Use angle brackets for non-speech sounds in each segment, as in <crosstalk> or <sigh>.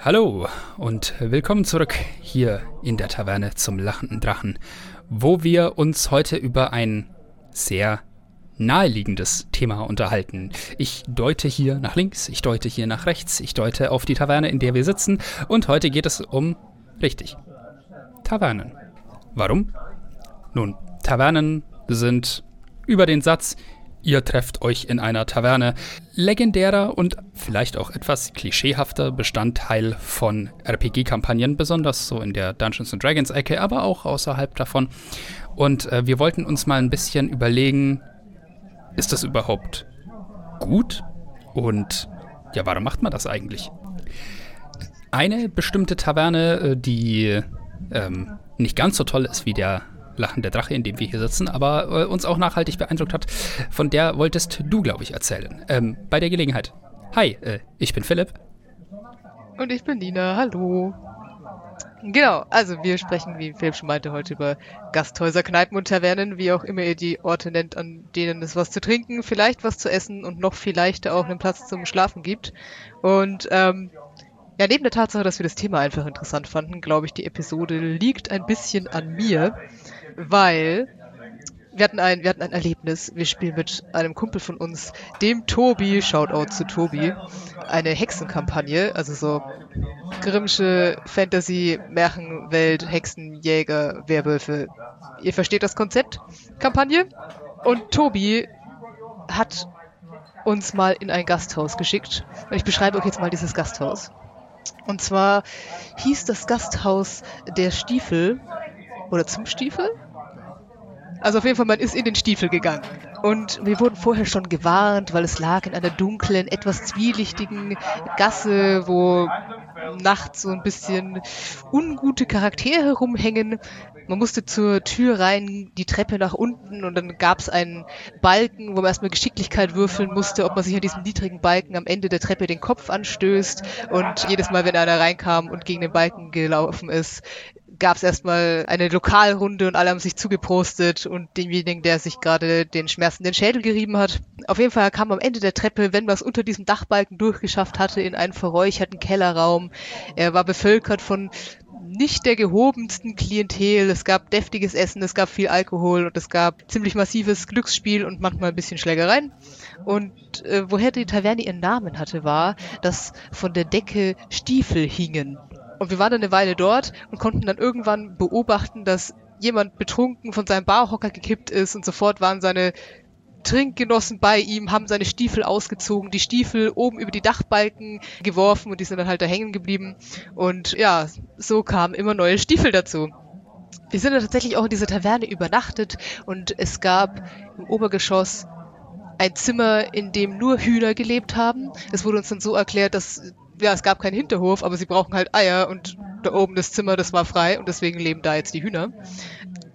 Hallo und willkommen zurück hier in der Taverne zum lachenden Drachen, wo wir uns heute über ein sehr naheliegendes Thema unterhalten. Ich deute hier nach links, ich deute hier nach rechts, ich deute auf die Taverne, in der wir sitzen und heute geht es um, richtig, Tavernen. Warum? Nun, Tavernen sind über den Satz, Ihr trefft euch in einer Taverne. Legendärer und vielleicht auch etwas klischeehafter Bestandteil von RPG-Kampagnen, besonders so in der Dungeons Dragons Ecke, aber auch außerhalb davon. Und äh, wir wollten uns mal ein bisschen überlegen, ist das überhaupt gut? Und ja, warum macht man das eigentlich? Eine bestimmte Taverne, äh, die ähm, nicht ganz so toll ist wie der lachende Drache, in dem wir hier sitzen, aber äh, uns auch nachhaltig beeindruckt hat. Von der wolltest du, glaube ich, erzählen. Ähm, bei der Gelegenheit. Hi, äh, ich bin Philipp. Und ich bin Nina. Hallo. Genau, also wir sprechen, wie Philipp schon meinte, heute über Gasthäuser, Kneipen und Tavernen, wie auch immer ihr die Orte nennt, an denen es was zu trinken, vielleicht was zu essen und noch vielleicht auch einen Platz zum Schlafen gibt. Und ähm, ja, neben der Tatsache, dass wir das Thema einfach interessant fanden, glaube ich, die Episode liegt ein bisschen an mir weil wir hatten ein, wir hatten ein Erlebnis. Wir spielen mit einem Kumpel von uns, dem Tobi, Shoutout zu Tobi, eine Hexenkampagne, also so Grimmsche Fantasy, Märchenwelt, Hexenjäger, Werwölfe. Ihr versteht das Konzept? Kampagne? Und Tobi hat uns mal in ein Gasthaus geschickt. Und ich beschreibe euch jetzt mal dieses Gasthaus. Und zwar hieß das Gasthaus der Stiefel oder zum Stiefel? Also auf jeden Fall, man ist in den Stiefel gegangen. Und wir wurden vorher schon gewarnt, weil es lag in einer dunklen, etwas zwielichtigen Gasse, wo nachts so ein bisschen ungute Charaktere herumhängen. Man musste zur Tür rein, die Treppe nach unten und dann gab es einen Balken, wo man erstmal Geschicklichkeit würfeln musste, ob man sich an diesem niedrigen Balken am Ende der Treppe den Kopf anstößt. Und jedes Mal, wenn einer reinkam und gegen den Balken gelaufen ist, gab es erstmal eine Lokalrunde und alle haben sich zugeprostet und demjenigen, der sich gerade den schmerzenden Schädel gerieben hat. Auf jeden Fall kam am Ende der Treppe, wenn man es unter diesem Dachbalken durchgeschafft hatte, in einen verräucherten Kellerraum. Er war bevölkert von nicht der gehobensten Klientel. Es gab deftiges Essen, es gab viel Alkohol und es gab ziemlich massives Glücksspiel und manchmal ein bisschen Schlägereien. Und äh, woher die Taverne ihren Namen hatte, war, dass von der Decke Stiefel hingen. Und wir waren dann eine Weile dort und konnten dann irgendwann beobachten, dass jemand betrunken von seinem Barhocker gekippt ist und sofort waren seine Trinkgenossen bei ihm, haben seine Stiefel ausgezogen, die Stiefel oben über die Dachbalken geworfen und die sind dann halt da hängen geblieben. Und ja, so kamen immer neue Stiefel dazu. Wir sind dann tatsächlich auch in dieser Taverne übernachtet und es gab im Obergeschoss ein Zimmer, in dem nur Hühner gelebt haben. Es wurde uns dann so erklärt, dass ja, es gab keinen Hinterhof, aber sie brauchen halt Eier und da oben das Zimmer, das war frei und deswegen leben da jetzt die Hühner.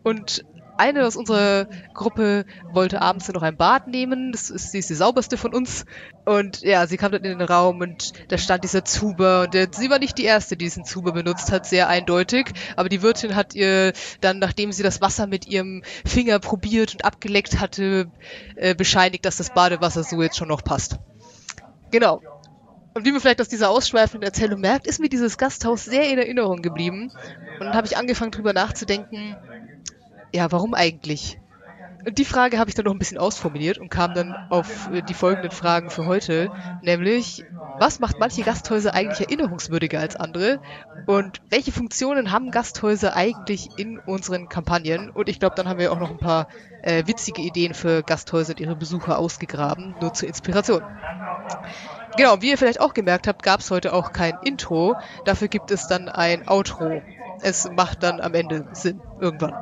Und eine aus unserer Gruppe wollte abends noch ein Bad nehmen. Das ist, sie ist die sauberste von uns. Und ja, sie kam dann in den Raum und da stand dieser Zuber. Und der, sie war nicht die erste, die diesen Zuber benutzt hat, sehr eindeutig. Aber die Wirtin hat ihr dann, nachdem sie das Wasser mit ihrem Finger probiert und abgeleckt hatte, äh, bescheinigt, dass das Badewasser so jetzt schon noch passt. Genau. Und wie man vielleicht aus dieser ausschweifenden Erzählung merkt, ist mir dieses Gasthaus sehr in Erinnerung geblieben. Und dann habe ich angefangen, drüber nachzudenken, ja, warum eigentlich? Die Frage habe ich dann noch ein bisschen ausformuliert und kam dann auf äh, die folgenden Fragen für heute, nämlich, was macht manche Gasthäuser eigentlich erinnerungswürdiger als andere? Und welche Funktionen haben Gasthäuser eigentlich in unseren Kampagnen? Und ich glaube, dann haben wir auch noch ein paar äh, witzige Ideen für Gasthäuser und ihre Besucher ausgegraben, nur zur Inspiration. Genau, wie ihr vielleicht auch gemerkt habt, gab es heute auch kein Intro. Dafür gibt es dann ein Outro. Es macht dann am Ende Sinn, irgendwann.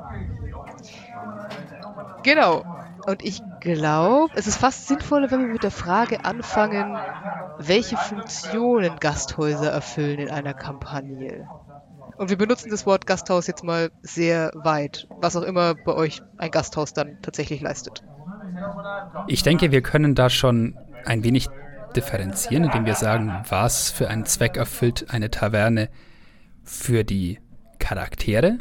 Genau. Und ich glaube, es ist fast sinnvoller, wenn wir mit der Frage anfangen, welche Funktionen Gasthäuser erfüllen in einer Kampagne. Und wir benutzen das Wort Gasthaus jetzt mal sehr weit, was auch immer bei euch ein Gasthaus dann tatsächlich leistet. Ich denke, wir können da schon ein wenig differenzieren, indem wir sagen, was für einen Zweck erfüllt eine Taverne für die Charaktere,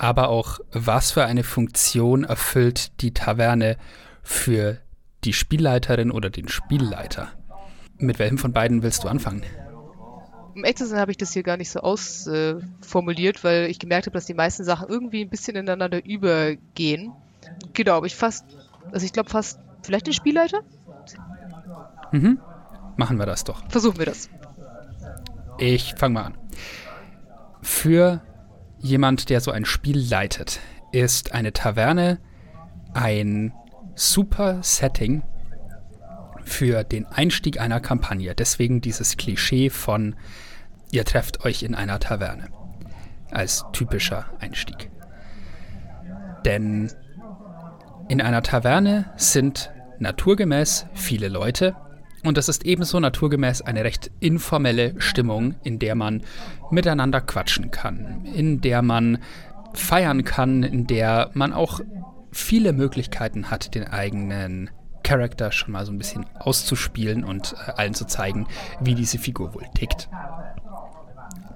aber auch was für eine Funktion erfüllt die Taverne für die Spielleiterin oder den Spielleiter. Mit welchem von beiden willst du anfangen? um zu sein, habe ich das hier gar nicht so ausformuliert, äh, weil ich gemerkt habe, dass die meisten Sachen irgendwie ein bisschen ineinander übergehen. Genau, aber ich fast, also ich glaube fast, vielleicht den Spielleiter? Mhm. Machen wir das doch. Versuchen wir das. Ich fange mal an. Für jemand, der so ein Spiel leitet, ist eine Taverne ein super Setting für den Einstieg einer Kampagne. Deswegen dieses Klischee von, ihr trefft euch in einer Taverne als typischer Einstieg. Denn in einer Taverne sind naturgemäß viele Leute und es ist ebenso naturgemäß eine recht informelle Stimmung, in der man miteinander quatschen kann, in der man feiern kann, in der man auch viele Möglichkeiten hat, den eigenen Charakter schon mal so ein bisschen auszuspielen und äh, allen zu zeigen, wie diese Figur wohl tickt.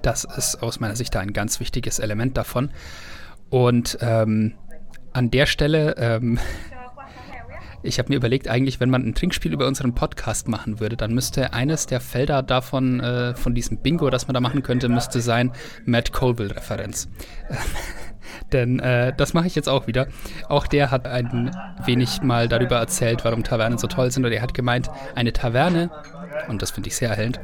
Das ist aus meiner Sicht ein ganz wichtiges Element davon. Und ähm, an der Stelle, ähm, ich habe mir überlegt, eigentlich, wenn man ein Trinkspiel über unseren Podcast machen würde, dann müsste eines der Felder davon, äh, von diesem Bingo, das man da machen könnte, müsste sein Matt Colville-Referenz. <laughs> Denn äh, das mache ich jetzt auch wieder. Auch der hat ein wenig mal darüber erzählt, warum Tavernen so toll sind. Und er hat gemeint, eine Taverne, und das finde ich sehr erhellend,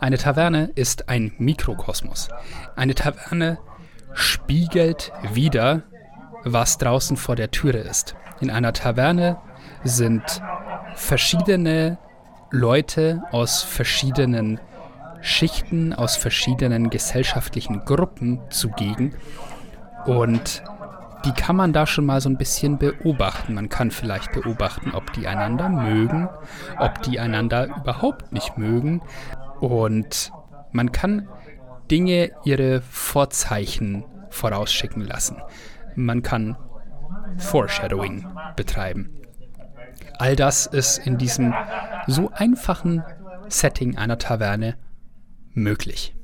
eine Taverne ist ein Mikrokosmos. Eine Taverne spiegelt wieder, was draußen vor der Türe ist. In einer Taverne sind verschiedene Leute aus verschiedenen Schichten, aus verschiedenen gesellschaftlichen Gruppen zugegen und die kann man da schon mal so ein bisschen beobachten. Man kann vielleicht beobachten, ob die einander mögen, ob die einander überhaupt nicht mögen. Und man kann Dinge ihre Vorzeichen vorausschicken lassen. Man kann Foreshadowing betreiben. All das ist in diesem so einfachen Setting einer Taverne möglich.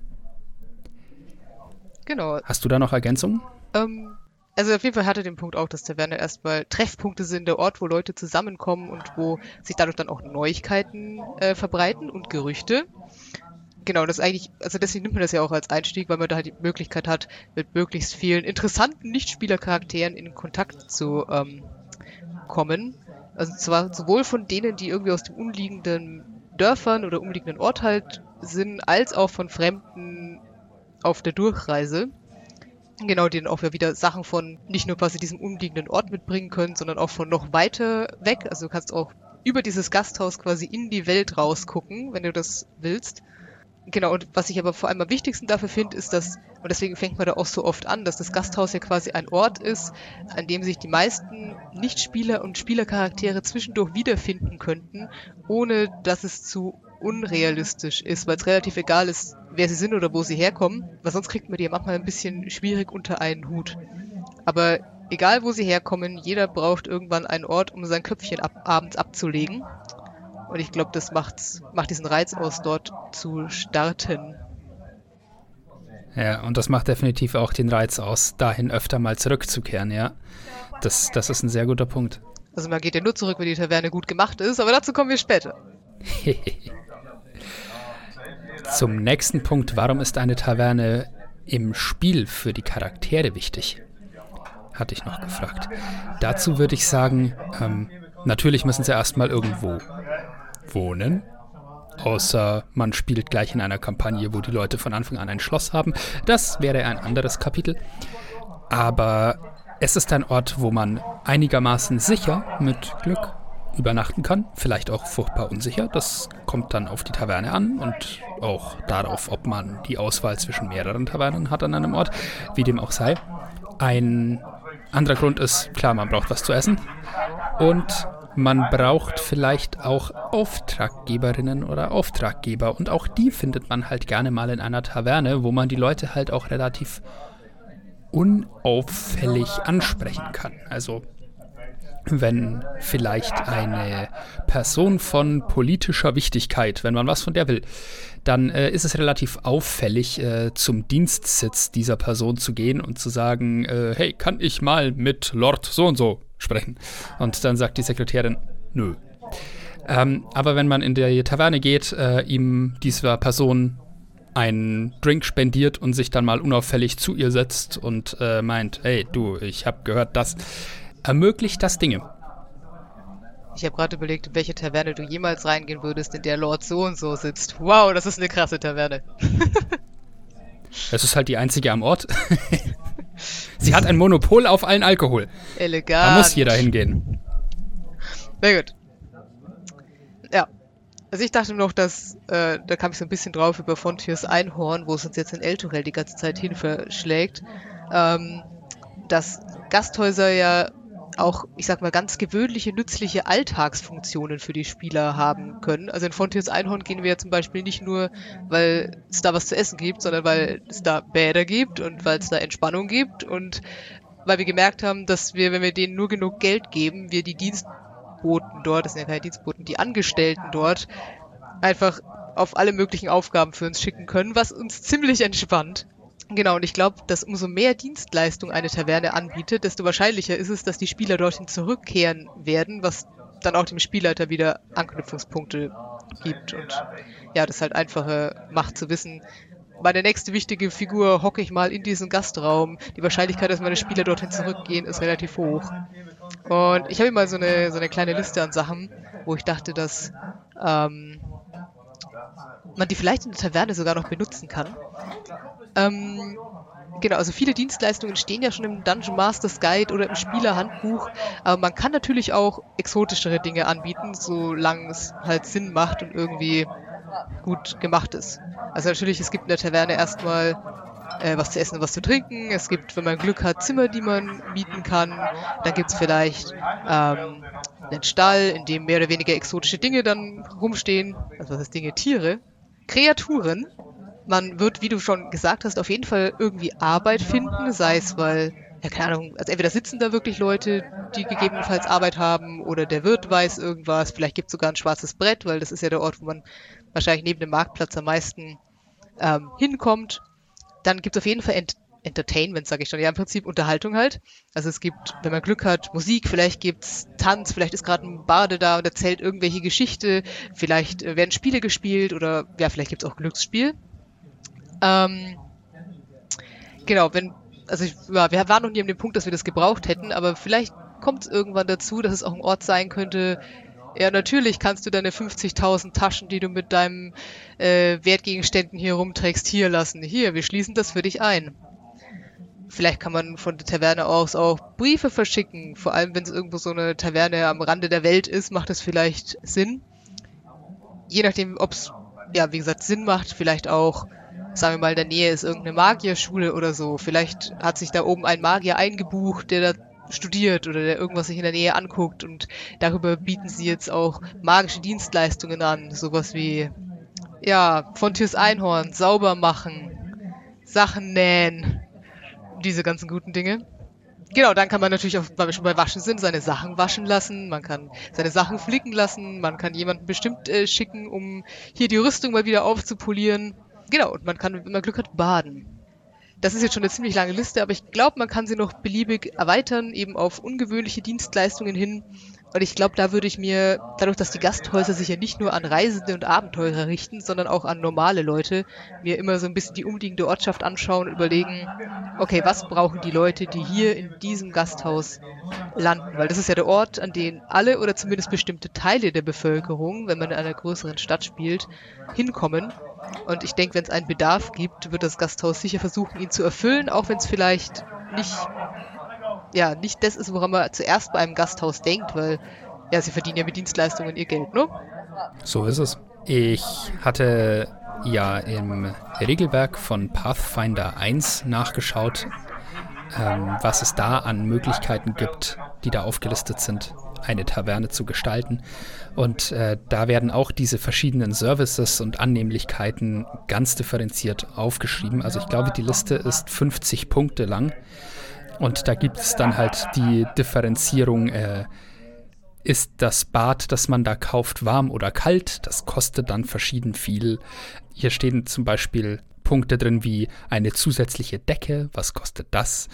Genau. Hast du da noch Ergänzungen? Ähm, also auf jeden Fall hatte den Punkt auch, dass Taverne erstmal Treffpunkte sind, der Ort, wo Leute zusammenkommen und wo sich dadurch dann auch Neuigkeiten äh, verbreiten und Gerüchte. Genau, das ist eigentlich, also deswegen nimmt man das ja auch als Einstieg, weil man da halt die Möglichkeit hat, mit möglichst vielen interessanten Nichtspielercharakteren in Kontakt zu ähm, kommen. Also zwar sowohl von denen, die irgendwie aus den umliegenden Dörfern oder umliegenden Ort halt sind, als auch von Fremden auf der Durchreise. Genau, die dann auch wieder Sachen von nicht nur quasi diesem umliegenden Ort mitbringen können, sondern auch von noch weiter weg. Also du kannst auch über dieses Gasthaus quasi in die Welt rausgucken, wenn du das willst. Genau, und was ich aber vor allem am wichtigsten dafür finde, ist, dass, und deswegen fängt man da auch so oft an, dass das Gasthaus ja quasi ein Ort ist, an dem sich die meisten Nichtspieler und Spielercharaktere zwischendurch wiederfinden könnten, ohne dass es zu unrealistisch ist, weil es relativ egal ist, wer sie sind oder wo sie herkommen, weil sonst kriegt man die manchmal ein bisschen schwierig unter einen Hut. Aber egal wo sie herkommen, jeder braucht irgendwann einen Ort, um sein Köpfchen ab abends abzulegen. Und ich glaube, das macht, macht diesen Reiz aus, dort zu starten. Ja, und das macht definitiv auch den Reiz aus, dahin öfter mal zurückzukehren, ja. Das, das ist ein sehr guter Punkt. Also man geht ja nur zurück, wenn die Taverne gut gemacht ist, aber dazu kommen wir später. <laughs> Zum nächsten Punkt, warum ist eine Taverne im Spiel für die Charaktere wichtig? Hatte ich noch gefragt. Dazu würde ich sagen, ähm, natürlich müssen sie erstmal irgendwo wohnen. Außer man spielt gleich in einer Kampagne, wo die Leute von Anfang an ein Schloss haben. Das wäre ein anderes Kapitel. Aber es ist ein Ort, wo man einigermaßen sicher mit Glück übernachten kann. Vielleicht auch furchtbar unsicher. Das kommt dann auf die Taverne an und auch darauf, ob man die Auswahl zwischen mehreren Tavernen hat an einem Ort, wie dem auch sei. Ein anderer Grund ist, klar, man braucht was zu essen. Und man braucht vielleicht auch Auftraggeberinnen oder Auftraggeber. Und auch die findet man halt gerne mal in einer Taverne, wo man die Leute halt auch relativ unauffällig ansprechen kann. Also wenn vielleicht eine Person von politischer Wichtigkeit, wenn man was von der will, dann äh, ist es relativ auffällig, äh, zum Dienstsitz dieser Person zu gehen und zu sagen, äh, hey, kann ich mal mit Lord so und so sprechen? Und dann sagt die Sekretärin, nö. Ähm, aber wenn man in die Taverne geht, äh, ihm dieser Person einen Drink spendiert und sich dann mal unauffällig zu ihr setzt und äh, meint, hey du, ich habe gehört, das ermöglicht das Dinge. Ich habe gerade überlegt, in welche Taverne du jemals reingehen würdest, in der Lord so und so sitzt. Wow, das ist eine krasse Taverne. <laughs> Es ist halt die einzige am Ort. <laughs> Sie hat ein Monopol auf allen Alkohol. Elegant. Da muss jeder hingehen. Na gut. Ja. Also ich dachte noch, dass, äh, da kam ich so ein bisschen drauf über Fontiers Einhorn, wo es uns jetzt in Elturel die ganze Zeit hin verschlägt, ähm, dass Gasthäuser ja auch, ich sag mal, ganz gewöhnliche, nützliche Alltagsfunktionen für die Spieler haben können. Also in Fontiers Einhorn gehen wir ja zum Beispiel nicht nur, weil es da was zu essen gibt, sondern weil es da Bäder gibt und weil es da Entspannung gibt und weil wir gemerkt haben, dass wir, wenn wir denen nur genug Geld geben, wir die Dienstboten dort, das sind ja keine Dienstboten, die Angestellten dort, einfach auf alle möglichen Aufgaben für uns schicken können, was uns ziemlich entspannt. Genau, und ich glaube, dass umso mehr Dienstleistung eine Taverne anbietet, desto wahrscheinlicher ist es, dass die Spieler dorthin zurückkehren werden, was dann auch dem Spielleiter wieder Anknüpfungspunkte gibt. Und ja, das halt einfacher macht zu wissen, meine nächste wichtige Figur hocke ich mal in diesen Gastraum. Die Wahrscheinlichkeit, dass meine Spieler dorthin zurückgehen, ist relativ hoch. Und ich habe immer so eine, so eine kleine Liste an Sachen, wo ich dachte, dass ähm, man die vielleicht in der Taverne sogar noch benutzen kann. Ähm, genau, also viele Dienstleistungen stehen ja schon im Dungeon Masters Guide oder im Spielerhandbuch, aber man kann natürlich auch exotischere Dinge anbieten, solange es halt Sinn macht und irgendwie gut gemacht ist. Also natürlich, es gibt in der Taverne erstmal äh, was zu essen und was zu trinken. Es gibt, wenn man Glück hat, Zimmer, die man mieten kann. Dann gibt es vielleicht ähm, einen Stall, in dem mehr oder weniger exotische Dinge dann rumstehen. Also was heißt Dinge? Tiere. Kreaturen man wird, wie du schon gesagt hast, auf jeden Fall irgendwie Arbeit finden, sei es, weil, ja, keine Ahnung, also entweder sitzen da wirklich Leute, die gegebenenfalls Arbeit haben, oder der Wirt weiß irgendwas, vielleicht gibt es sogar ein schwarzes Brett, weil das ist ja der Ort, wo man wahrscheinlich neben dem Marktplatz am meisten ähm, hinkommt. Dann gibt es auf jeden Fall Ent Entertainment, sage ich schon, ja, im Prinzip Unterhaltung halt. Also es gibt, wenn man Glück hat, Musik, vielleicht gibt's Tanz, vielleicht ist gerade ein Bade da und erzählt irgendwelche Geschichte, vielleicht äh, werden Spiele gespielt oder ja, vielleicht gibt's auch Glücksspiel. Ähm, genau, wenn, also ich, ja, wir waren noch nie an dem Punkt, dass wir das gebraucht hätten, aber vielleicht kommt es irgendwann dazu, dass es auch ein Ort sein könnte. Ja, natürlich kannst du deine 50.000 Taschen, die du mit deinen äh, Wertgegenständen hier rumträgst, hier lassen. Hier, wir schließen das für dich ein. Vielleicht kann man von der Taverne aus auch Briefe verschicken. Vor allem, wenn es irgendwo so eine Taverne am Rande der Welt ist, macht es vielleicht Sinn. Je nachdem, ob es, ja, wie gesagt, Sinn macht, vielleicht auch sagen wir mal, in der Nähe ist irgendeine Magierschule oder so. Vielleicht hat sich da oben ein Magier eingebucht, der da studiert oder der irgendwas sich in der Nähe anguckt und darüber bieten sie jetzt auch magische Dienstleistungen an. Sowas wie, ja, von Fontiers Einhorn, sauber machen, Sachen nähen, diese ganzen guten Dinge. Genau, dann kann man natürlich auch, weil wir schon bei Waschen sind, seine Sachen waschen lassen, man kann seine Sachen flicken lassen, man kann jemanden bestimmt äh, schicken, um hier die Rüstung mal wieder aufzupolieren. Genau, und man kann, wenn man Glück hat, baden. Das ist jetzt schon eine ziemlich lange Liste, aber ich glaube, man kann sie noch beliebig erweitern, eben auf ungewöhnliche Dienstleistungen hin. Und ich glaube, da würde ich mir, dadurch, dass die Gasthäuser sich ja nicht nur an Reisende und Abenteurer richten, sondern auch an normale Leute, mir immer so ein bisschen die umliegende Ortschaft anschauen und überlegen, okay, was brauchen die Leute, die hier in diesem Gasthaus landen? Weil das ist ja der Ort, an den alle oder zumindest bestimmte Teile der Bevölkerung, wenn man in einer größeren Stadt spielt, hinkommen. Und ich denke, wenn es einen Bedarf gibt, wird das Gasthaus sicher versuchen, ihn zu erfüllen, auch wenn es vielleicht nicht, ja, nicht das ist, woran man zuerst bei einem Gasthaus denkt, weil ja, sie verdienen ja mit Dienstleistungen ihr Geld, ne? So ist es. Ich hatte ja im Regelwerk von Pathfinder 1 nachgeschaut, ähm, was es da an Möglichkeiten gibt, die da aufgelistet sind eine Taverne zu gestalten. Und äh, da werden auch diese verschiedenen Services und Annehmlichkeiten ganz differenziert aufgeschrieben. Also ich glaube, die Liste ist 50 Punkte lang. Und da gibt es dann halt die Differenzierung, äh, ist das Bad, das man da kauft, warm oder kalt? Das kostet dann verschieden viel. Hier stehen zum Beispiel Punkte drin wie eine zusätzliche Decke, was kostet das?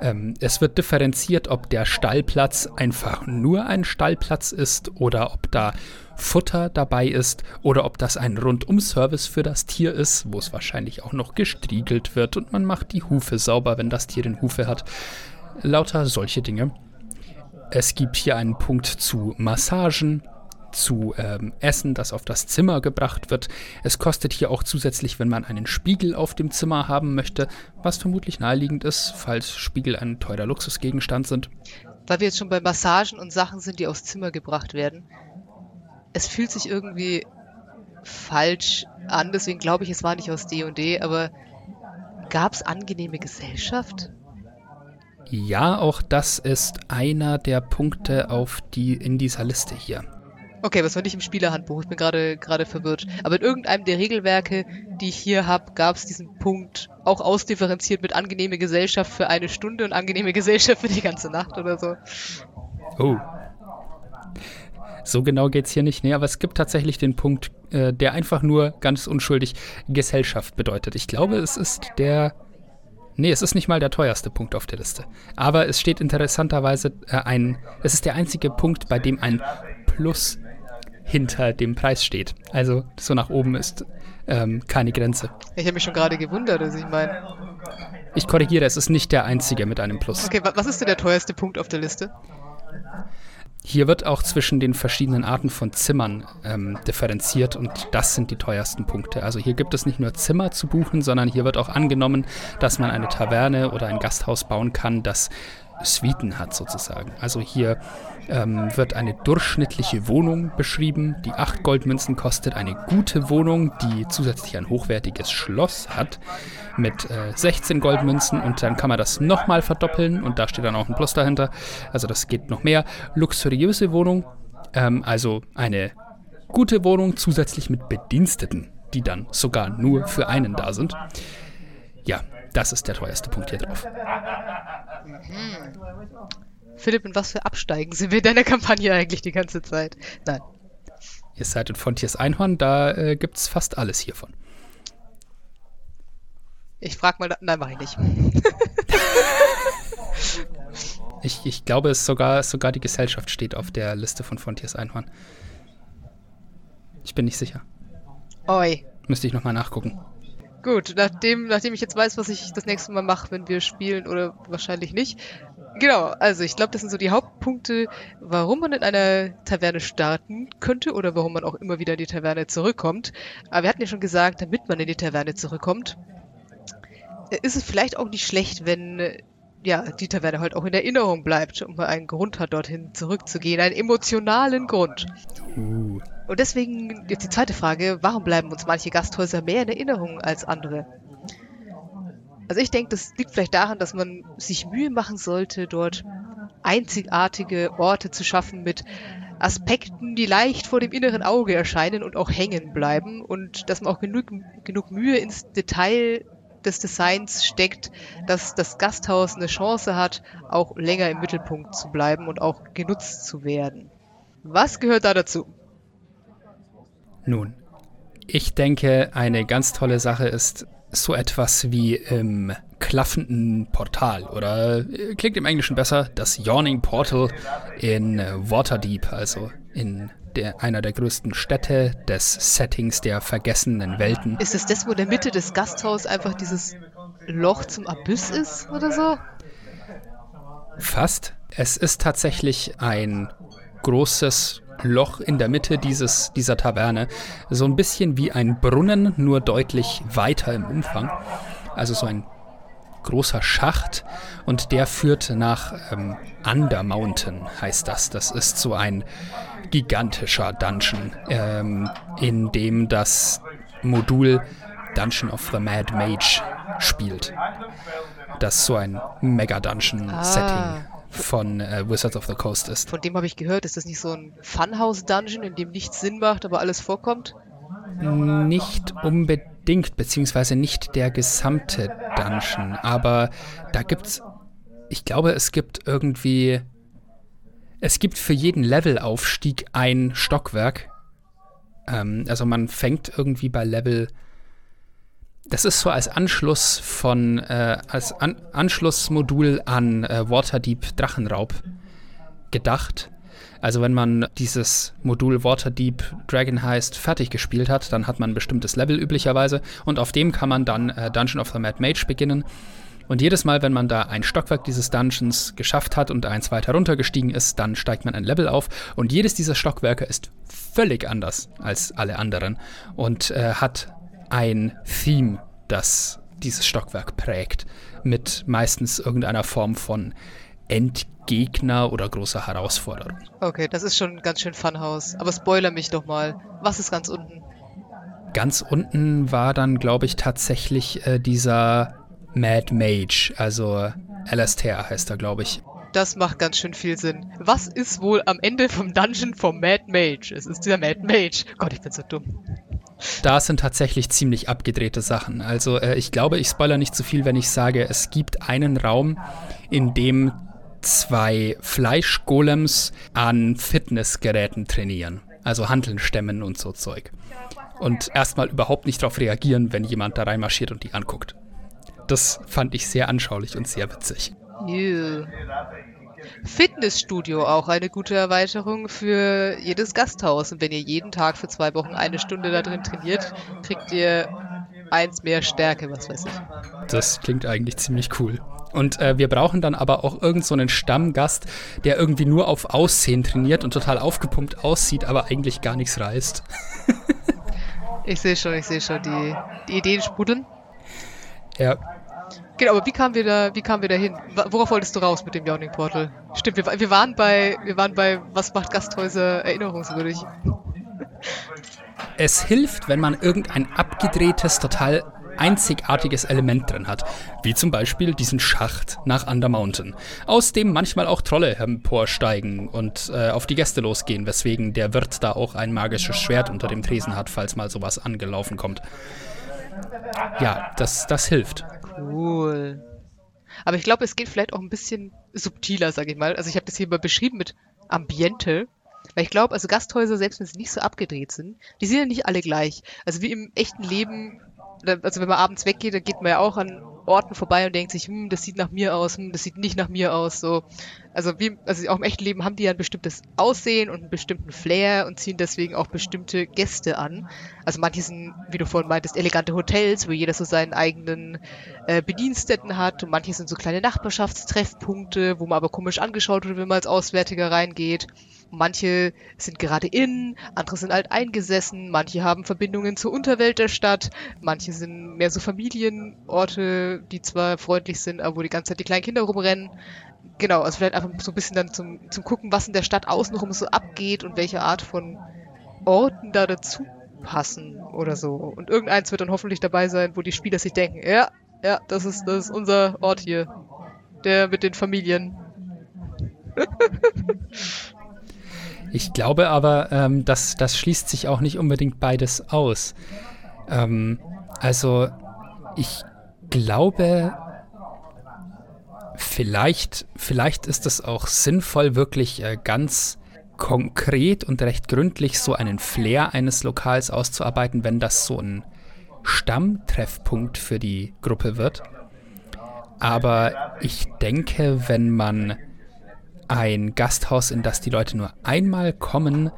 Ähm, es wird differenziert, ob der Stallplatz einfach nur ein Stallplatz ist oder ob da Futter dabei ist oder ob das ein Rundum-Service für das Tier ist, wo es wahrscheinlich auch noch gestriegelt wird und man macht die Hufe sauber, wenn das Tier den Hufe hat. Lauter solche Dinge. Es gibt hier einen Punkt zu Massagen, zu ähm, Essen, das auf das Zimmer gebracht wird. Es kostet hier auch zusätzlich, wenn man einen Spiegel auf dem Zimmer haben möchte, was vermutlich naheliegend ist, falls Spiegel ein teurer Luxusgegenstand sind. Weil wir jetzt schon bei Massagen und Sachen sind, die aufs Zimmer gebracht werden. Es fühlt sich irgendwie falsch an, deswegen glaube ich, es war nicht aus D&D, aber gab es angenehme Gesellschaft? Ja, auch das ist einer der Punkte auf die in dieser Liste hier. Okay, was war nicht im Spielerhandbuch? Ich bin gerade verwirrt. Aber in irgendeinem der Regelwerke, die ich hier habe, gab es diesen Punkt auch ausdifferenziert mit angenehme Gesellschaft für eine Stunde und angenehme Gesellschaft für die ganze Nacht oder so. Oh. So genau geht es hier nicht. Nee, aber es gibt tatsächlich den Punkt, äh, der einfach nur ganz unschuldig Gesellschaft bedeutet. Ich glaube, es ist der. Nee, es ist nicht mal der teuerste Punkt auf der Liste. Aber es steht interessanterweise äh, ein. Es ist der einzige Punkt, bei dem ein Plus hinter dem Preis steht. Also so nach oben ist ähm, keine Grenze. Ich habe mich schon gerade gewundert, dass ich meine. Ich korrigiere, es ist nicht der einzige mit einem Plus. Okay, was ist denn der teuerste Punkt auf der Liste? Hier wird auch zwischen den verschiedenen Arten von Zimmern ähm, differenziert und das sind die teuersten Punkte. Also hier gibt es nicht nur Zimmer zu buchen, sondern hier wird auch angenommen, dass man eine Taverne oder ein Gasthaus bauen kann, das Suiten hat sozusagen. Also hier ähm, wird eine durchschnittliche Wohnung beschrieben, die 8 Goldmünzen kostet. Eine gute Wohnung, die zusätzlich ein hochwertiges Schloss hat mit äh, 16 Goldmünzen und dann kann man das nochmal verdoppeln und da steht dann auch ein Plus dahinter. Also das geht noch mehr. Luxuriöse Wohnung, ähm, also eine gute Wohnung zusätzlich mit Bediensteten, die dann sogar nur für einen da sind. Ja, das ist der teuerste Punkt hier drauf. Mhm. Philipp, in was für Absteigen sind wir in deiner Kampagne eigentlich die ganze Zeit? Nein. Ihr seid in Fontiers Einhorn, da äh, es fast alles hiervon. Ich frag mal, nein, mach ich nicht. <laughs> ich, ich glaube, es sogar, sogar die Gesellschaft steht auf der Liste von Fontiers Einhorn. Ich bin nicht sicher. Oi. Müsste ich nochmal nachgucken. Gut, nachdem, nachdem ich jetzt weiß, was ich das nächste Mal mache, wenn wir spielen oder wahrscheinlich nicht, Genau, also ich glaube, das sind so die Hauptpunkte, warum man in einer Taverne starten könnte oder warum man auch immer wieder in die Taverne zurückkommt. Aber wir hatten ja schon gesagt, damit man in die Taverne zurückkommt, ist es vielleicht auch nicht schlecht, wenn ja, die Taverne halt auch in Erinnerung bleibt und man einen Grund hat, dorthin zurückzugehen, einen emotionalen Grund. Uh. Und deswegen jetzt die zweite Frage, warum bleiben uns manche Gasthäuser mehr in Erinnerung als andere? Also ich denke, das liegt vielleicht daran, dass man sich Mühe machen sollte, dort einzigartige Orte zu schaffen mit Aspekten, die leicht vor dem inneren Auge erscheinen und auch hängen bleiben und dass man auch genug, genug Mühe ins Detail des Designs steckt, dass das Gasthaus eine Chance hat, auch länger im Mittelpunkt zu bleiben und auch genutzt zu werden. Was gehört da dazu? Nun, ich denke, eine ganz tolle Sache ist, so etwas wie im klaffenden Portal oder äh, klingt im Englischen besser, das Yawning Portal in äh, Waterdeep, also in der, einer der größten Städte des Settings der vergessenen Welten. Ist es das, wo in der Mitte des Gasthauses einfach dieses Loch zum Abyss ist oder so? Fast. Es ist tatsächlich ein großes Loch in der Mitte dieses, dieser Taverne. So ein bisschen wie ein Brunnen, nur deutlich weiter im Umfang. Also so ein großer Schacht und der führt nach ähm, Under Mountain, heißt das. Das ist so ein gigantischer Dungeon, ähm, in dem das Modul Dungeon of the Mad Mage spielt. Das ist so ein Mega-Dungeon-Setting. Ah von äh, Wizards of the Coast ist. Von dem habe ich gehört. Ist das nicht so ein Funhouse-Dungeon, in dem nichts Sinn macht, aber alles vorkommt? Nicht unbedingt, beziehungsweise nicht der gesamte Dungeon. Aber da gibt's, ich glaube, es gibt irgendwie, es gibt für jeden Levelaufstieg ein Stockwerk. Ähm, also man fängt irgendwie bei Level das ist so als Anschluss von, äh, als An Anschlussmodul an äh, Waterdeep Drachenraub gedacht. Also wenn man dieses Modul Waterdeep Dragon Heist fertig gespielt hat, dann hat man ein bestimmtes Level üblicherweise und auf dem kann man dann äh, Dungeon of the Mad Mage beginnen. Und jedes Mal, wenn man da ein Stockwerk dieses Dungeons geschafft hat und eins weiter runtergestiegen ist, dann steigt man ein Level auf. Und jedes dieser Stockwerke ist völlig anders als alle anderen und äh, hat ein Theme, das dieses Stockwerk prägt, mit meistens irgendeiner Form von Endgegner oder großer Herausforderung. Okay, das ist schon ganz schön Funhouse. Aber spoiler mich doch mal. Was ist ganz unten? Ganz unten war dann, glaube ich, tatsächlich äh, dieser Mad Mage, also Alastair heißt er, glaube ich. Das macht ganz schön viel Sinn. Was ist wohl am Ende vom Dungeon vom Mad Mage? Es ist dieser Mad Mage. Gott, ich bin so dumm. Da sind tatsächlich ziemlich abgedrehte Sachen. Also äh, ich glaube, ich spoiler nicht zu viel, wenn ich sage, es gibt einen Raum, in dem zwei Fleischgolems an Fitnessgeräten trainieren. Also Handeln stemmen und so Zeug. Und erstmal überhaupt nicht darauf reagieren, wenn jemand da reinmarschiert und die anguckt. Das fand ich sehr anschaulich und sehr witzig. Ew. Fitnessstudio auch eine gute Erweiterung für jedes Gasthaus. Und wenn ihr jeden Tag für zwei Wochen eine Stunde da drin trainiert, kriegt ihr eins mehr Stärke, was weiß ich. Das klingt eigentlich ziemlich cool. Und äh, wir brauchen dann aber auch irgend so einen Stammgast, der irgendwie nur auf Aussehen trainiert und total aufgepumpt aussieht, aber eigentlich gar nichts reißt. ich sehe schon, ich sehe schon die, die Ideen sprudeln. Ja. Genau, aber wie kamen wir da, wie kamen wir da hin? Worauf wolltest du raus mit dem Yawning Portal? Stimmt, wir, wir waren bei, wir waren bei, was macht Gasthäuser erinnerungswürdig? Es hilft, wenn man irgendein abgedrehtes, total einzigartiges Element drin hat, wie zum Beispiel diesen Schacht nach Under Mountain, aus dem manchmal auch Trolle emporsteigen und äh, auf die Gäste losgehen, weswegen der Wirt da auch ein magisches Schwert unter dem Tresen hat, falls mal sowas angelaufen kommt. Ja, das, das hilft. Cool. Aber ich glaube, es geht vielleicht auch ein bisschen subtiler, sage ich mal. Also ich habe das hier mal beschrieben mit Ambiente. Weil ich glaube, also Gasthäuser, selbst wenn sie nicht so abgedreht sind, die sind ja nicht alle gleich. Also wie im echten Leben, also wenn man abends weggeht, dann geht man ja auch an Orten vorbei und denkt sich, hm, das sieht nach mir aus, hm, das sieht nicht nach mir aus. So. Also, wie, also auch im echten Leben haben die ja ein bestimmtes Aussehen und einen bestimmten Flair und ziehen deswegen auch bestimmte Gäste an. Also manche sind, wie du vorhin meintest, elegante Hotels, wo jeder so seinen eigenen äh, Bediensteten hat und manche sind so kleine Nachbarschaftstreffpunkte, wo man aber komisch angeschaut wird, wenn man als Auswärtiger reingeht. Manche sind gerade in, andere sind alt eingesessen, manche haben Verbindungen zur Unterwelt der Stadt, manche sind mehr so Familienorte, die zwar freundlich sind, aber wo die ganze Zeit die kleinen Kinder rumrennen. Genau, also vielleicht einfach so ein bisschen dann zum, zum Gucken, was in der Stadt außenrum so abgeht und welche Art von Orten da dazu passen oder so. Und irgendeins wird dann hoffentlich dabei sein, wo die Spieler sich denken, ja, ja, das ist, das ist unser Ort hier. Der mit den Familien. <laughs> Ich glaube aber, ähm, dass das schließt sich auch nicht unbedingt beides aus. Ähm, also ich glaube, vielleicht, vielleicht ist es auch sinnvoll, wirklich äh, ganz konkret und recht gründlich so einen Flair eines Lokals auszuarbeiten, wenn das so ein Stammtreffpunkt für die Gruppe wird. Aber ich denke, wenn man ein Gasthaus, in das die Leute nur einmal kommen,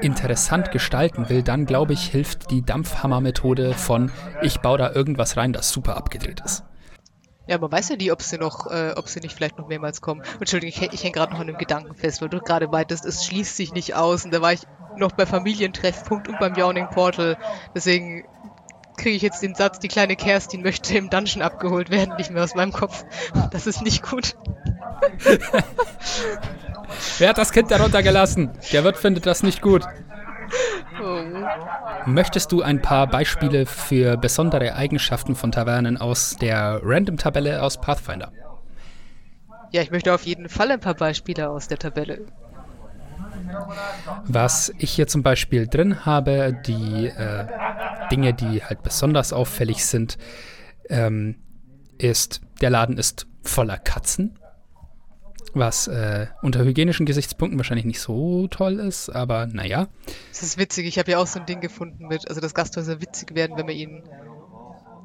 interessant gestalten will, dann glaube ich, hilft die Dampfhammer-Methode von ich baue da irgendwas rein, das super abgedreht ist. Ja, man weiß ja nie, ob sie noch, äh, ob sie nicht vielleicht noch mehrmals kommen. Entschuldigung, ich, ich hänge gerade noch an dem Gedanken fest, weil du gerade meintest, es schließt sich nicht aus und da war ich noch bei Familientreffpunkt und beim Yawning Portal. Deswegen kriege ich jetzt den Satz, die kleine Kerstin möchte im Dungeon abgeholt werden, nicht mehr aus meinem Kopf. Das ist nicht gut. <laughs> Wer hat das Kind darunter gelassen? Der Wirt findet das nicht gut. Oh. Möchtest du ein paar Beispiele für besondere Eigenschaften von Tavernen aus der Random-Tabelle aus Pathfinder? Ja, ich möchte auf jeden Fall ein paar Beispiele aus der Tabelle. Was ich hier zum Beispiel drin habe, die äh, Dinge, die halt besonders auffällig sind, ähm, ist, der Laden ist voller Katzen. Was äh, unter hygienischen Gesichtspunkten wahrscheinlich nicht so toll ist, aber naja. Das ist witzig, ich habe ja auch so ein Ding gefunden mit, also dass Gasthäuser witzig werden, wenn man ihnen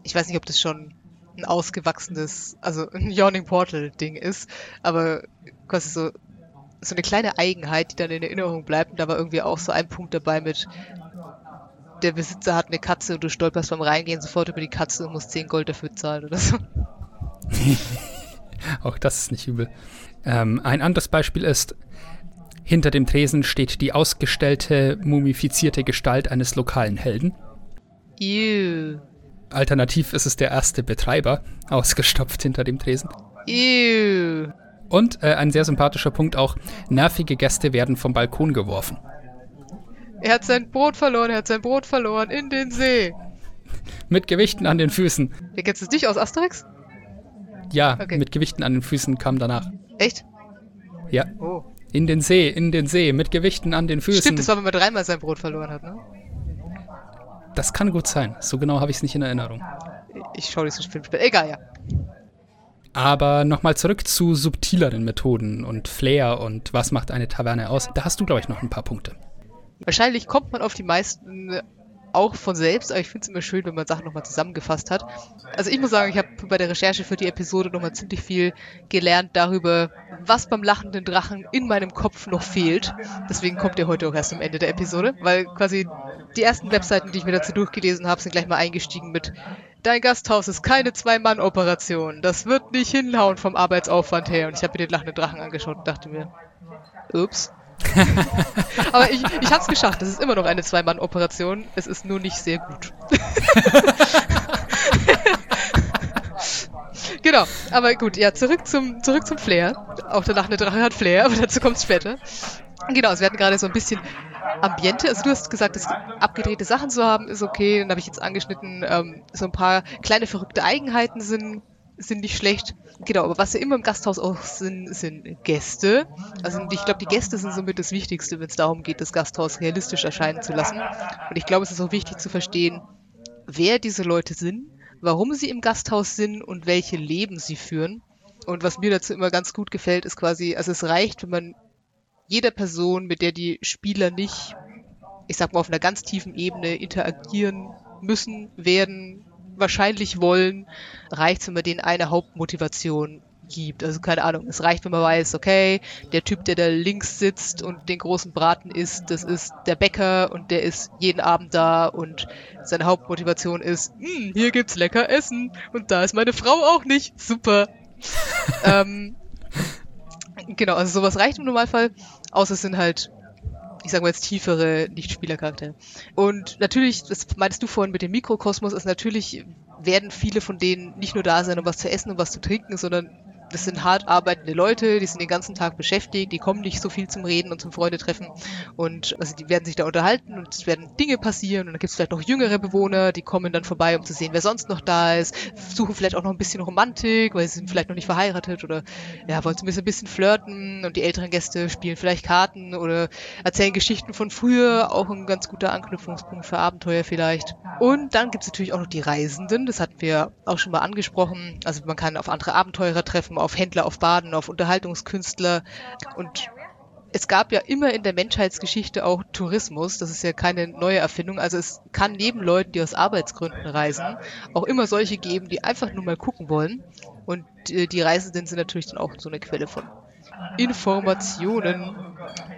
ich weiß nicht, ob das schon ein ausgewachsenes, also ein Yawning Portal Ding ist, aber quasi so, so eine kleine Eigenheit, die dann in Erinnerung bleibt. Und da war irgendwie auch so ein Punkt dabei mit, der Besitzer hat eine Katze und du stolperst beim Reingehen sofort über die Katze und musst 10 Gold dafür zahlen oder so. <laughs> auch das ist nicht übel. Ähm, ein anderes Beispiel ist, hinter dem Tresen steht die ausgestellte, mumifizierte Gestalt eines lokalen Helden. Ew. Alternativ ist es der erste Betreiber, ausgestopft hinter dem Tresen. Ew. Und äh, ein sehr sympathischer Punkt auch, nervige Gäste werden vom Balkon geworfen. Er hat sein Brot verloren, er hat sein Brot verloren in den See. Mit Gewichten an den Füßen. Wie kennst du dich aus Asterix? Ja, okay. mit Gewichten an den Füßen kam danach. Echt? Ja. Oh. In den See, in den See, mit Gewichten an den Füßen. Stimmt, das war, wenn man dreimal sein Brot verloren hat, ne? Das kann gut sein. So genau habe ich es nicht in Erinnerung. Ich schaue so Film später. Egal, ja. Aber nochmal zurück zu subtileren Methoden und Flair und was macht eine Taverne aus. Da hast du, glaube ich, noch ein paar Punkte. Wahrscheinlich kommt man auf die meisten auch von selbst, aber ich finde es immer schön, wenn man Sachen nochmal zusammengefasst hat. Also ich muss sagen, ich habe bei der Recherche für die Episode nochmal ziemlich viel gelernt darüber, was beim lachenden Drachen in meinem Kopf noch fehlt. Deswegen kommt ihr heute auch erst am Ende der Episode, weil quasi die ersten Webseiten, die ich mir dazu durchgelesen habe, sind gleich mal eingestiegen mit Dein Gasthaus ist keine Zwei-Mann-Operation. Das wird nicht hinhauen vom Arbeitsaufwand her. Und ich habe mir den lachenden Drachen angeschaut und dachte mir, ups. <laughs> Aber ich, ich habe es geschafft. Das ist immer noch eine Zwei-Mann-Operation. Es ist nur nicht sehr gut. <laughs> genau, aber gut, ja, zurück zum, zurück zum Flair. Auch der lachende Drache hat Flair, aber dazu kommt es später. Genau, also wir hatten gerade so ein bisschen Ambiente. Also du hast gesagt, dass abgedrehte Sachen zu haben ist okay. Dann habe ich jetzt angeschnitten, ähm, so ein paar kleine verrückte Eigenheiten sind, sind nicht schlecht. Genau, aber was ja immer im Gasthaus auch sind, sind Gäste. Also ich glaube, die Gäste sind somit das Wichtigste, wenn es darum geht, das Gasthaus realistisch erscheinen zu lassen. Und ich glaube, es ist auch wichtig zu verstehen, wer diese Leute sind, warum sie im Gasthaus sind und welche Leben sie führen. Und was mir dazu immer ganz gut gefällt, ist quasi, also es reicht, wenn man jeder Person, mit der die Spieler nicht, ich sag mal, auf einer ganz tiefen Ebene interagieren müssen, werden, wahrscheinlich wollen, reicht wenn man denen eine Hauptmotivation gibt. Also keine Ahnung, es reicht, wenn man weiß, okay, der Typ, der da links sitzt und den großen Braten isst, das ist der Bäcker und der ist jeden Abend da und seine Hauptmotivation ist, hm, hier gibt's lecker Essen und da ist meine Frau auch nicht. Super. <laughs> ähm, genau, also sowas reicht im Normalfall, außer es sind halt ich sage mal jetzt tiefere Nicht-Spielercharaktere. Und natürlich, das meintest du vorhin mit dem Mikrokosmos, ist natürlich werden viele von denen nicht nur da sein, um was zu essen und was zu trinken, sondern das sind hart arbeitende Leute, die sind den ganzen Tag beschäftigt, die kommen nicht so viel zum Reden und zum Freundetreffen und also die werden sich da unterhalten und es werden Dinge passieren. Und dann gibt es vielleicht noch jüngere Bewohner, die kommen dann vorbei, um zu sehen, wer sonst noch da ist, suchen vielleicht auch noch ein bisschen Romantik, weil sie sind vielleicht noch nicht verheiratet oder ja, wollen zumindest ein bisschen flirten. Und die älteren Gäste spielen vielleicht Karten oder erzählen Geschichten von früher, auch ein ganz guter Anknüpfungspunkt für Abenteuer vielleicht. Und dann gibt es natürlich auch noch die Reisenden, das hatten wir auch schon mal angesprochen, also man kann auf andere Abenteurer treffen, auf Händler auf Baden, auf Unterhaltungskünstler. Und es gab ja immer in der Menschheitsgeschichte auch Tourismus. Das ist ja keine neue Erfindung. Also es kann neben Leuten, die aus Arbeitsgründen reisen, auch immer solche geben, die einfach nur mal gucken wollen. Und äh, die Reisenden sind natürlich dann auch so eine Quelle von Informationen.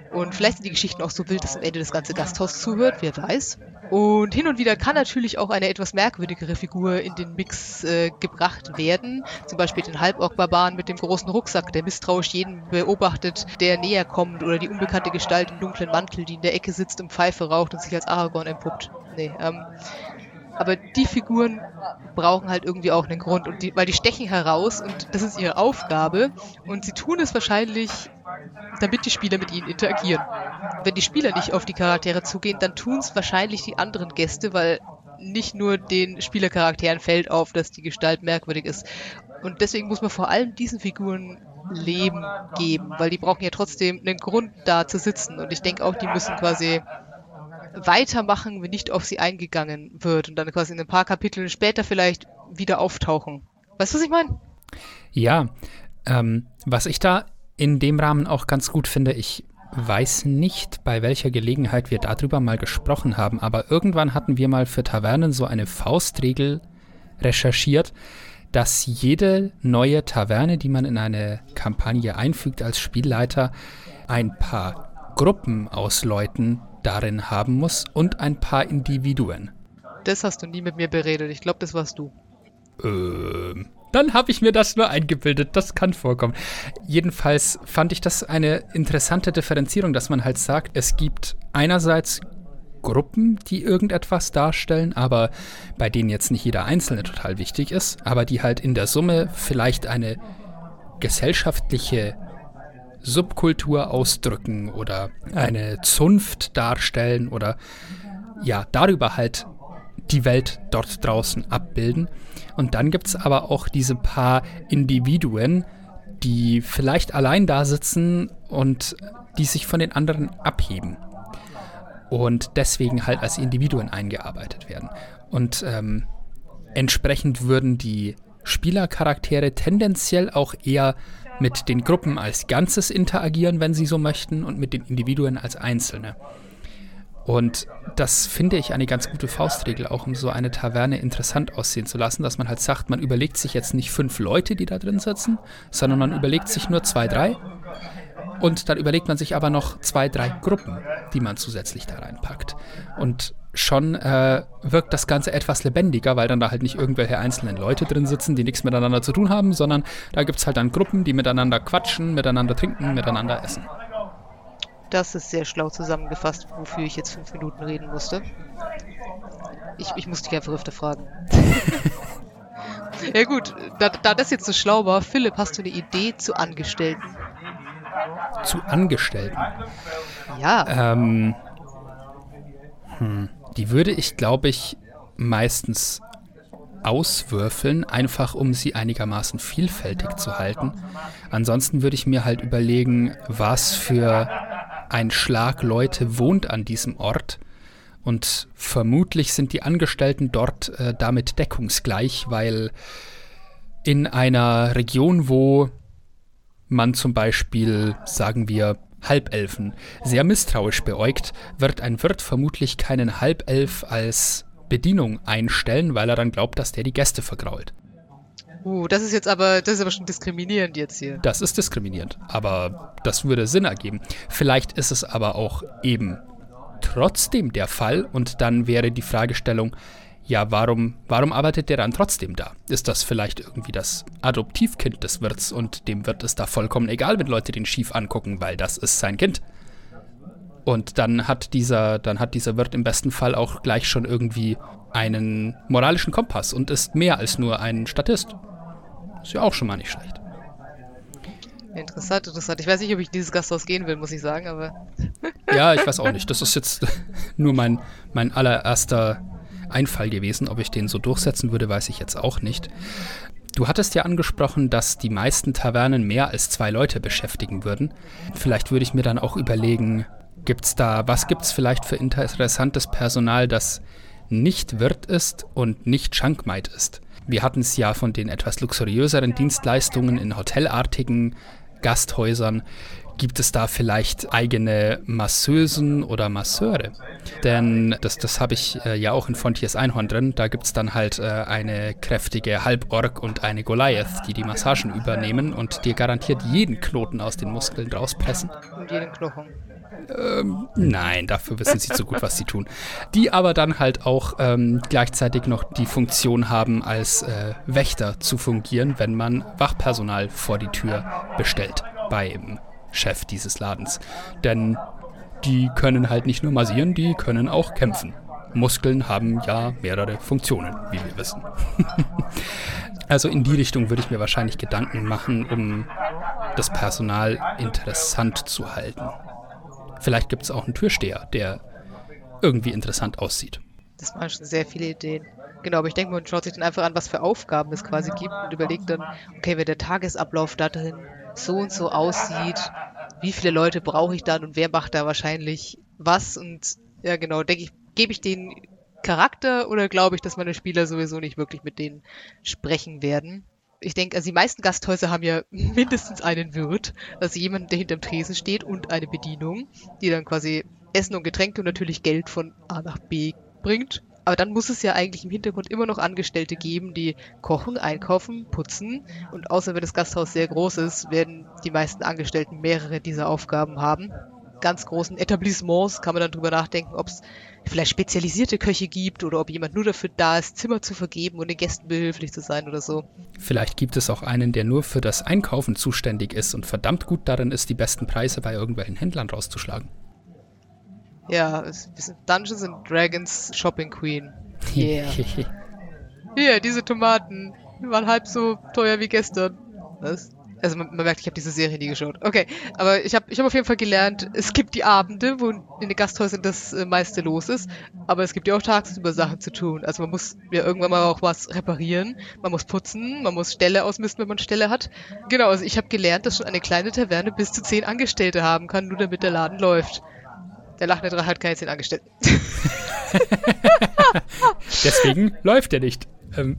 Und vielleicht sind die Geschichten auch so wild, dass am Ende das ganze Gasthaus zuhört, wer weiß. Und hin und wieder kann natürlich auch eine etwas merkwürdigere Figur in den Mix äh, gebracht werden. Zum Beispiel den Halborg-Barbaren mit dem großen Rucksack, der misstrauisch jeden beobachtet, der näher kommt. Oder die unbekannte Gestalt im dunklen Mantel, die in der Ecke sitzt und Pfeife raucht und sich als Aragorn entpuppt. Nee, ähm, aber die Figuren brauchen halt irgendwie auch einen Grund, und die, weil die stechen heraus und das ist ihre Aufgabe. Und sie tun es wahrscheinlich, damit die Spieler mit ihnen interagieren. Wenn die Spieler nicht auf die Charaktere zugehen, dann tun es wahrscheinlich die anderen Gäste, weil nicht nur den Spielercharakteren fällt auf, dass die Gestalt merkwürdig ist. Und deswegen muss man vor allem diesen Figuren Leben geben, weil die brauchen ja trotzdem einen Grund da zu sitzen. Und ich denke auch, die müssen quasi weitermachen, wenn nicht auf sie eingegangen wird und dann quasi in ein paar Kapiteln später vielleicht wieder auftauchen. Weißt du, was ich meine? Ja, ähm, was ich da in dem Rahmen auch ganz gut finde, ich weiß nicht, bei welcher Gelegenheit wir darüber mal gesprochen haben, aber irgendwann hatten wir mal für Tavernen so eine Faustregel recherchiert, dass jede neue Taverne, die man in eine Kampagne einfügt als Spielleiter, ein paar Gruppen aus Leuten darin haben muss und ein paar Individuen. Das hast du nie mit mir beredet. Ich glaube, das warst du. Ähm, dann habe ich mir das nur eingebildet. Das kann vorkommen. Jedenfalls fand ich das eine interessante Differenzierung, dass man halt sagt, es gibt einerseits Gruppen, die irgendetwas darstellen, aber bei denen jetzt nicht jeder Einzelne total wichtig ist, aber die halt in der Summe vielleicht eine gesellschaftliche Subkultur ausdrücken oder eine Zunft darstellen oder ja, darüber halt die Welt dort draußen abbilden. Und dann gibt es aber auch diese paar Individuen, die vielleicht allein da sitzen und die sich von den anderen abheben. Und deswegen halt als Individuen eingearbeitet werden. Und ähm, entsprechend würden die Spielercharaktere tendenziell auch eher mit den Gruppen als Ganzes interagieren, wenn sie so möchten, und mit den Individuen als Einzelne. Und das finde ich eine ganz gute Faustregel, auch um so eine Taverne interessant aussehen zu lassen, dass man halt sagt, man überlegt sich jetzt nicht fünf Leute, die da drin sitzen, sondern man überlegt sich nur zwei, drei. Und dann überlegt man sich aber noch zwei, drei Gruppen, die man zusätzlich da reinpackt. Und schon äh, wirkt das Ganze etwas lebendiger, weil dann da halt nicht irgendwelche einzelnen Leute drin sitzen, die nichts miteinander zu tun haben, sondern da gibt es halt dann Gruppen, die miteinander quatschen, miteinander trinken, miteinander essen. Das ist sehr schlau zusammengefasst, wofür ich jetzt fünf Minuten reden musste. Ich, ich muss dich einfach öfter fragen. <laughs> ja gut, da, da das jetzt so schlau war, Philipp, hast du eine Idee zu Angestellten? Zu Angestellten? Ja. Ähm, hm, die würde ich, glaube ich, meistens auswürfeln, einfach um sie einigermaßen vielfältig zu halten. Ansonsten würde ich mir halt überlegen, was für ein Schlag Leute wohnt an diesem Ort. Und vermutlich sind die Angestellten dort äh, damit deckungsgleich, weil in einer Region, wo man zum Beispiel, sagen wir, Halbelfen sehr misstrauisch beäugt, wird ein Wirt vermutlich keinen Halbelf als Bedienung einstellen, weil er dann glaubt, dass der die Gäste vergrault. Uh, das ist jetzt aber, das ist aber schon diskriminierend jetzt hier. Das ist diskriminierend, aber das würde Sinn ergeben. Vielleicht ist es aber auch eben trotzdem der Fall und dann wäre die Fragestellung, ja, warum, warum arbeitet der dann trotzdem da? Ist das vielleicht irgendwie das Adoptivkind des Wirts und dem wird es da vollkommen egal, wenn Leute den schief angucken, weil das ist sein Kind? Und dann hat dieser, dann hat dieser Wirt im besten Fall auch gleich schon irgendwie einen moralischen Kompass und ist mehr als nur ein Statist. Ist ja auch schon mal nicht schlecht. Interessant, interessant. Ich weiß nicht, ob ich in dieses Gasthaus gehen will, muss ich sagen, aber. ja, ich weiß auch nicht. Das ist jetzt <laughs> nur mein, mein allererster Einfall gewesen. Ob ich den so durchsetzen würde, weiß ich jetzt auch nicht. Du hattest ja angesprochen, dass die meisten Tavernen mehr als zwei Leute beschäftigen würden. Vielleicht würde ich mir dann auch überlegen, gibt's da, was gibt es vielleicht für interessantes Personal, das nicht Wirt ist und nicht Schankmaid ist? Wir hatten es ja von den etwas luxuriöseren Dienstleistungen in hotelartigen Gasthäusern. Gibt es da vielleicht eigene Masseusen oder Masseure? Denn das, das habe ich äh, ja auch in Fontiers Einhorn drin. Da gibt es dann halt äh, eine kräftige Halborg und eine Goliath, die die Massagen übernehmen und dir garantiert jeden Knoten aus den Muskeln rauspressen. Und jeden Knochen. Ähm, nein, dafür wissen sie zu gut, was sie tun. Die aber dann halt auch ähm, gleichzeitig noch die Funktion haben, als äh, Wächter zu fungieren, wenn man Wachpersonal vor die Tür bestellt beim Chef dieses Ladens. Denn die können halt nicht nur massieren, die können auch kämpfen. Muskeln haben ja mehrere Funktionen, wie wir wissen. <laughs> also in die Richtung würde ich mir wahrscheinlich Gedanken machen, um das Personal interessant zu halten. Vielleicht gibt es auch einen Türsteher, der irgendwie interessant aussieht. Das waren schon sehr viele Ideen. Genau, aber ich denke, man schaut sich dann einfach an, was für Aufgaben es quasi gibt und überlegt dann, okay, wenn der Tagesablauf da drin so und so aussieht, wie viele Leute brauche ich dann und wer macht da wahrscheinlich was und ja genau, denke ich, gebe ich den Charakter oder glaube ich, dass meine Spieler sowieso nicht wirklich mit denen sprechen werden? ich denke, also die meisten Gasthäuser haben ja mindestens einen Wirt, also jemand, der hinterm Tresen steht und eine Bedienung, die dann quasi Essen und Getränke und natürlich Geld von A nach B bringt. Aber dann muss es ja eigentlich im Hintergrund immer noch Angestellte geben, die kochen, einkaufen, putzen. Und außer wenn das Gasthaus sehr groß ist, werden die meisten Angestellten mehrere dieser Aufgaben haben. Ganz großen Etablissements kann man dann drüber nachdenken, ob es vielleicht spezialisierte Köche gibt oder ob jemand nur dafür da ist, Zimmer zu vergeben und den Gästen behilflich zu sein oder so. Vielleicht gibt es auch einen, der nur für das Einkaufen zuständig ist und verdammt gut darin ist, die besten Preise bei irgendwelchen Händlern rauszuschlagen. Ja, wir sind Dungeons and Dragons Shopping Queen. Yeah. <laughs> Hier, diese Tomaten die waren halb so teuer wie gestern. Was? Also man, man merkt, ich habe diese Serie nie geschaut. Okay, aber ich habe ich hab auf jeden Fall gelernt, es gibt die Abende, wo in den Gasthäusern das äh, meiste los ist, aber es gibt ja auch tagsüber Sachen zu tun. Also man muss ja irgendwann mal auch was reparieren, man muss putzen, man muss Ställe ausmisten, wenn man Ställe hat. Genau, also ich habe gelernt, dass schon eine kleine Taverne bis zu zehn Angestellte haben kann, nur damit der Laden läuft. Der lachende Drache hat keine zehn Angestellten. <laughs> Deswegen läuft er nicht. Ähm.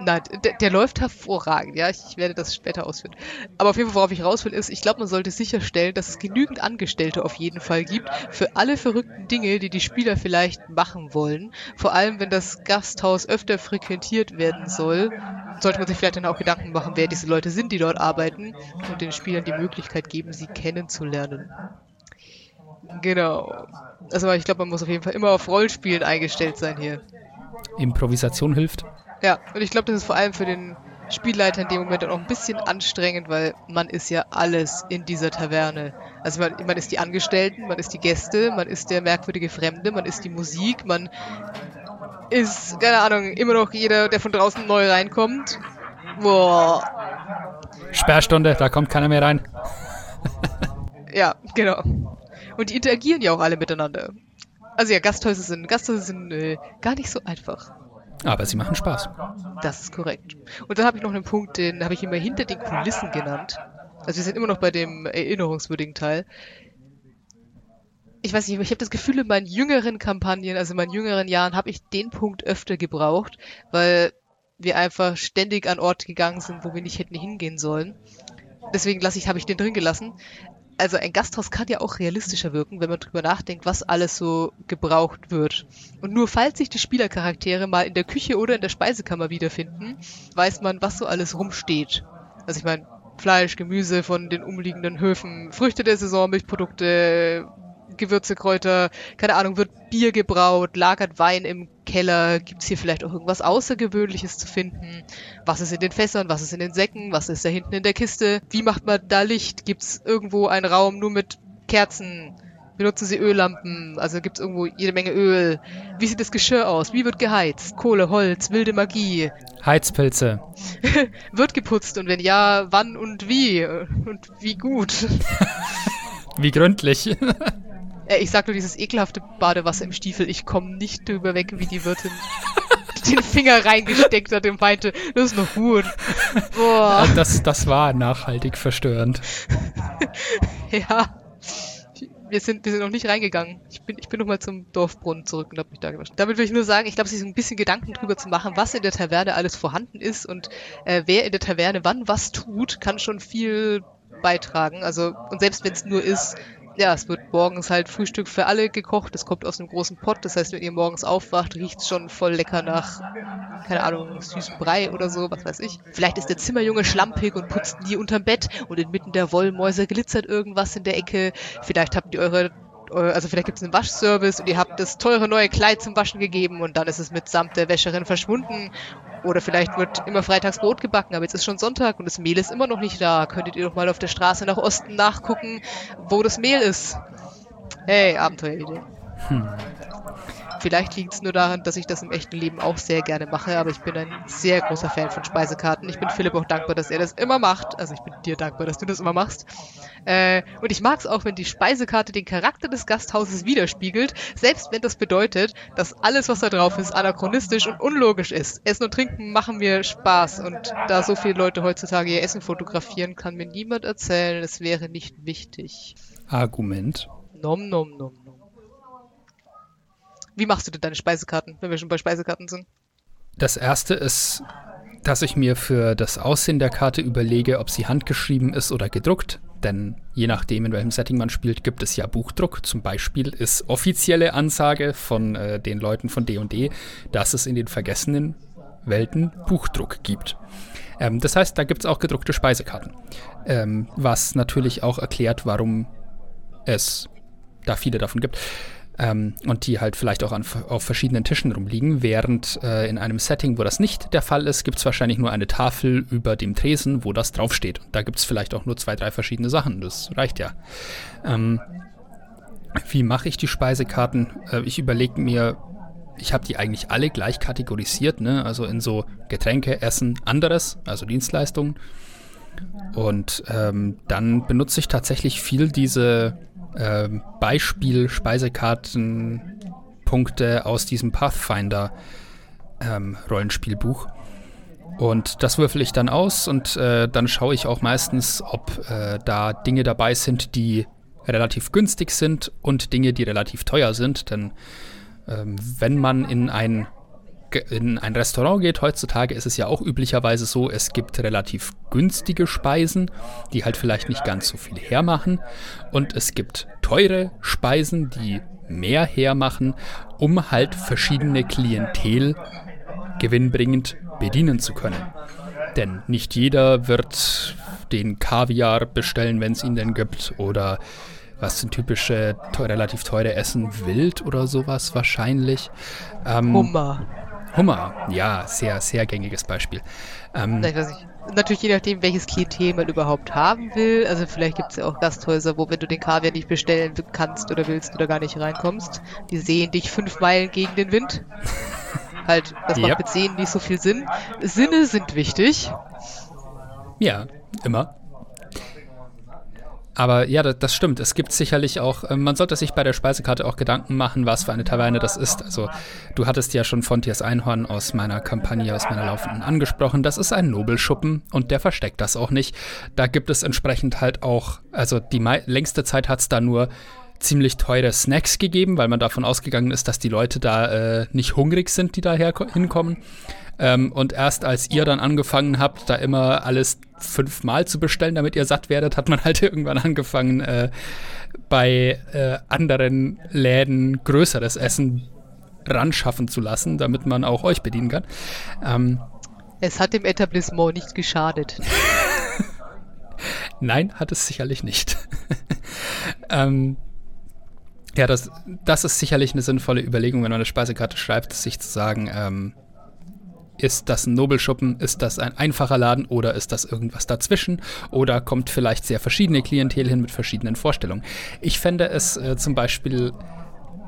Nein, der, der, läuft hervorragend, ja. Ich, ich, werde das später ausführen. Aber auf jeden Fall, worauf ich raus will, ist, ich glaube, man sollte sicherstellen, dass es genügend Angestellte auf jeden Fall gibt für alle verrückten Dinge, die die Spieler vielleicht machen wollen. Vor allem, wenn das Gasthaus öfter frequentiert werden soll, sollte man sich vielleicht dann auch Gedanken machen, wer diese Leute sind, die dort arbeiten und den Spielern die Möglichkeit geben, sie kennenzulernen. Genau. Also ich glaube, man muss auf jeden Fall immer auf Rollspielen eingestellt sein hier. Improvisation hilft. Ja, und ich glaube, das ist vor allem für den Spielleiter in dem Moment auch ein bisschen anstrengend, weil man ist ja alles in dieser Taverne. Also man, man ist die Angestellten, man ist die Gäste, man ist der merkwürdige Fremde, man ist die Musik, man ist, keine Ahnung, immer noch jeder, der von draußen neu reinkommt. Boah. Sperrstunde, da kommt keiner mehr rein. <laughs> ja, genau. Und die interagieren ja auch alle miteinander. Also ja, Gasthäuser sind, Gasthäuser sind äh, gar nicht so einfach. Aber sie machen Spaß. Das ist korrekt. Und dann habe ich noch einen Punkt, den habe ich immer hinter den Kulissen genannt. Also wir sind immer noch bei dem erinnerungswürdigen Teil. Ich weiß nicht, ich habe das Gefühl, in meinen jüngeren Kampagnen, also in meinen jüngeren Jahren, habe ich den Punkt öfter gebraucht, weil wir einfach ständig an Orte gegangen sind, wo wir nicht hätten hingehen sollen. Deswegen lasse ich, habe ich den drin gelassen also ein Gasthaus kann ja auch realistischer wirken, wenn man drüber nachdenkt, was alles so gebraucht wird. Und nur falls sich die Spielercharaktere mal in der Küche oder in der Speisekammer wiederfinden, weiß man, was so alles rumsteht. Also ich meine, Fleisch, Gemüse von den umliegenden Höfen, Früchte der Saison, Milchprodukte, Gewürze, Kräuter, keine Ahnung, wird Bier gebraut, lagert Wein im Keller, gibt es hier vielleicht auch irgendwas Außergewöhnliches zu finden? Was ist in den Fässern, was ist in den Säcken, was ist da hinten in der Kiste? Wie macht man da Licht? Gibt es irgendwo einen Raum nur mit Kerzen? Benutzen Sie Öllampen? Also gibt es irgendwo jede Menge Öl? Wie sieht das Geschirr aus? Wie wird geheizt? Kohle, Holz, wilde Magie? Heizpilze. <laughs> wird geputzt und wenn ja, wann und wie? Und wie gut? <laughs> wie gründlich. <laughs> Äh, ich sag nur dieses ekelhafte Badewasser im Stiefel. Ich komme nicht drüber weg, wie die Wirtin <laughs> den Finger reingesteckt hat und meinte, das ist noch Huhn. Boah. Das, das war nachhaltig verstörend. <laughs> ja. Wir sind, wir sind noch nicht reingegangen. Ich bin, ich bin noch mal zum Dorfbrunnen zurück und habe mich da gewaschen. Damit will ich nur sagen, ich glaube, sich so ein bisschen Gedanken drüber zu machen, was in der Taverne alles vorhanden ist und äh, wer in der Taverne wann was tut, kann schon viel beitragen. Also, und selbst wenn es nur ist, ja, es wird morgens halt Frühstück für alle gekocht. Es kommt aus einem großen Pott. Das heißt, wenn ihr morgens aufwacht, riecht es schon voll lecker nach, keine Ahnung, süßem Brei oder so, was weiß ich. Vielleicht ist der Zimmerjunge schlampig und putzt nie unterm Bett und inmitten der Wollmäuse glitzert irgendwas in der Ecke. Vielleicht habt ihr eure also vielleicht gibt es einen Waschservice und ihr habt das teure neue Kleid zum Waschen gegeben und dann ist es mitsamt der Wäscherin verschwunden. Oder vielleicht wird immer freitags Brot gebacken, aber jetzt ist schon Sonntag und das Mehl ist immer noch nicht da. Könntet ihr doch mal auf der Straße nach Osten nachgucken, wo das Mehl ist. Hey, Abenteueridee. Hm. Vielleicht liegt es nur daran, dass ich das im echten Leben auch sehr gerne mache, aber ich bin ein sehr großer Fan von Speisekarten. Ich bin Philipp auch dankbar, dass er das immer macht. Also ich bin dir dankbar, dass du das immer machst. Äh, und ich mag es auch, wenn die Speisekarte den Charakter des Gasthauses widerspiegelt, selbst wenn das bedeutet, dass alles, was da drauf ist, anachronistisch und unlogisch ist. Essen und Trinken machen mir Spaß und da so viele Leute heutzutage ihr Essen fotografieren, kann mir niemand erzählen, es wäre nicht wichtig. Argument. Nom nom nom nom. Wie machst du denn deine Speisekarten, wenn wir schon bei Speisekarten sind? Das erste ist dass ich mir für das Aussehen der Karte überlege, ob sie handgeschrieben ist oder gedruckt. Denn je nachdem, in welchem Setting man spielt, gibt es ja Buchdruck. Zum Beispiel ist offizielle Ansage von äh, den Leuten von D&D, dass es in den vergessenen Welten Buchdruck gibt. Ähm, das heißt, da gibt es auch gedruckte Speisekarten. Ähm, was natürlich auch erklärt, warum es da viele davon gibt. Ähm, und die halt vielleicht auch an, auf verschiedenen Tischen rumliegen, während äh, in einem Setting, wo das nicht der Fall ist, gibt es wahrscheinlich nur eine Tafel über dem Tresen, wo das draufsteht. Und da gibt es vielleicht auch nur zwei, drei verschiedene Sachen. Das reicht ja. Ähm, wie mache ich die Speisekarten? Äh, ich überlege mir, ich habe die eigentlich alle gleich kategorisiert, ne? also in so Getränke, Essen, anderes, also Dienstleistungen. Und ähm, dann benutze ich tatsächlich viel diese äh, Beispiel-Speisekartenpunkte aus diesem Pathfinder-Rollenspielbuch. Ähm, und das würfel ich dann aus und äh, dann schaue ich auch meistens, ob äh, da Dinge dabei sind, die relativ günstig sind und Dinge, die relativ teuer sind. Denn ähm, wenn man in ein in ein Restaurant geht heutzutage, ist es ja auch üblicherweise so, es gibt relativ günstige Speisen, die halt vielleicht nicht ganz so viel hermachen. Und es gibt teure Speisen, die mehr hermachen, um halt verschiedene Klientel gewinnbringend bedienen zu können. Denn nicht jeder wird den Kaviar bestellen, wenn es ihn denn gibt, oder was sind typische, relativ teure Essen? Wild oder sowas wahrscheinlich. Ähm, Hummer. Hummer, ja, sehr, sehr gängiges Beispiel. Ähm, Natürlich je nachdem, welches Klientel man überhaupt haben will. Also vielleicht gibt es ja auch Gasthäuser, wo wenn du den Kaviar nicht bestellen kannst oder willst oder gar nicht reinkommst, die sehen dich fünf Meilen gegen den Wind. <laughs> halt, das macht yep. mit Sehen nicht so viel Sinn. Sinne sind wichtig. Ja, immer. Aber ja, das, stimmt. Es gibt sicherlich auch, äh, man sollte sich bei der Speisekarte auch Gedanken machen, was für eine Taverne das ist. Also du hattest ja schon Fontiers Einhorn aus meiner Kampagne, aus meiner laufenden angesprochen. Das ist ein Nobelschuppen und der versteckt das auch nicht. Da gibt es entsprechend halt auch, also die längste Zeit hat es da nur ziemlich teure Snacks gegeben, weil man davon ausgegangen ist, dass die Leute da äh, nicht hungrig sind, die da hinkommen. Ähm, und erst als ihr dann angefangen habt, da immer alles fünfmal zu bestellen, damit ihr satt werdet, hat man <laughs> halt irgendwann angefangen, äh, bei äh, anderen Läden größeres Essen ranschaffen zu lassen, damit man auch euch bedienen kann. Ähm, es hat dem Etablissement nicht geschadet. <laughs> Nein, hat es sicherlich nicht. <laughs> ähm, ja, das, das ist sicherlich eine sinnvolle Überlegung, wenn man eine Speisekarte schreibt, sich zu sagen, ähm, ist das ein Nobelschuppen? Ist das ein einfacher Laden oder ist das irgendwas dazwischen? Oder kommt vielleicht sehr verschiedene Klientel hin mit verschiedenen Vorstellungen? Ich fände es äh, zum Beispiel,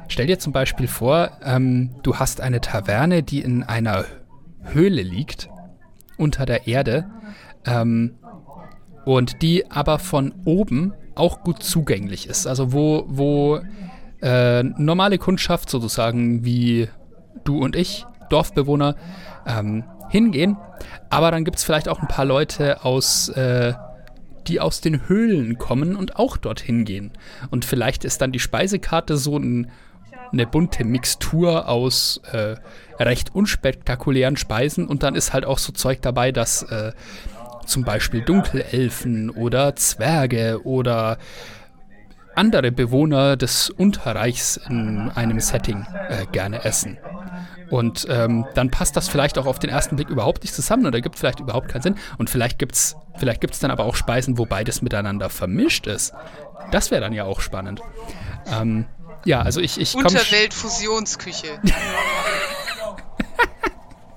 stell dir zum Beispiel vor, ähm, du hast eine Taverne, die in einer Höhle liegt, unter der Erde, ähm, und die aber von oben auch gut zugänglich ist. Also wo, wo äh, normale Kundschaft sozusagen wie du und ich, Dorfbewohner, ähm, hingehen. Aber dann gibt es vielleicht auch ein paar Leute aus, äh, die aus den Höhlen kommen und auch dorthin gehen. Und vielleicht ist dann die Speisekarte so ein, eine bunte Mixtur aus äh, recht unspektakulären Speisen und dann ist halt auch so Zeug dabei, dass äh, zum Beispiel Dunkelelfen oder Zwerge oder andere Bewohner des Unterreichs in einem Setting äh, gerne essen. Und ähm, dann passt das vielleicht auch auf den ersten Blick überhaupt nicht zusammen oder gibt vielleicht überhaupt keinen Sinn. Und vielleicht gibt es vielleicht gibt's dann aber auch Speisen, wo beides miteinander vermischt ist. Das wäre dann ja auch spannend. Ähm, ja, also ich, ich Unterweltfusionsküche. <laughs>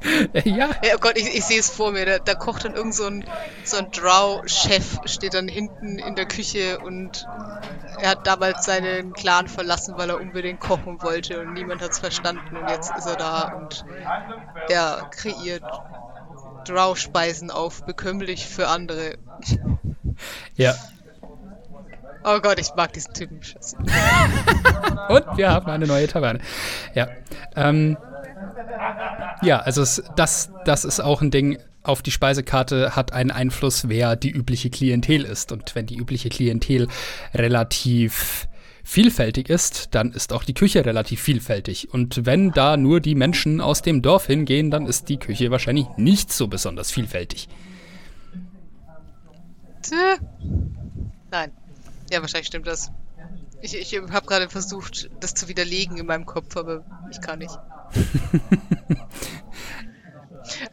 <laughs> ja. ja. Oh Gott, ich, ich sehe es vor mir. Da, da, kocht dann irgend so ein, so ein Drow-Chef, steht dann hinten in der Küche und er hat damals seinen Clan verlassen, weil er unbedingt kochen wollte und niemand hat es verstanden und jetzt ist er da und er kreiert Drow-Speisen auf, bekömmlich für andere. <laughs> Ja. Oh Gott, ich mag diesen Typen. <laughs> und wir haben eine neue Taverne. Ja. Ähm, ja, also es, das, das ist auch ein Ding. Auf die Speisekarte hat einen Einfluss, wer die übliche Klientel ist. Und wenn die übliche Klientel relativ vielfältig ist, dann ist auch die Küche relativ vielfältig. Und wenn da nur die Menschen aus dem Dorf hingehen, dann ist die Küche wahrscheinlich nicht so besonders vielfältig. Nein. Ja, wahrscheinlich stimmt das. Ich, ich habe gerade versucht, das zu widerlegen in meinem Kopf, aber ich kann nicht. <laughs>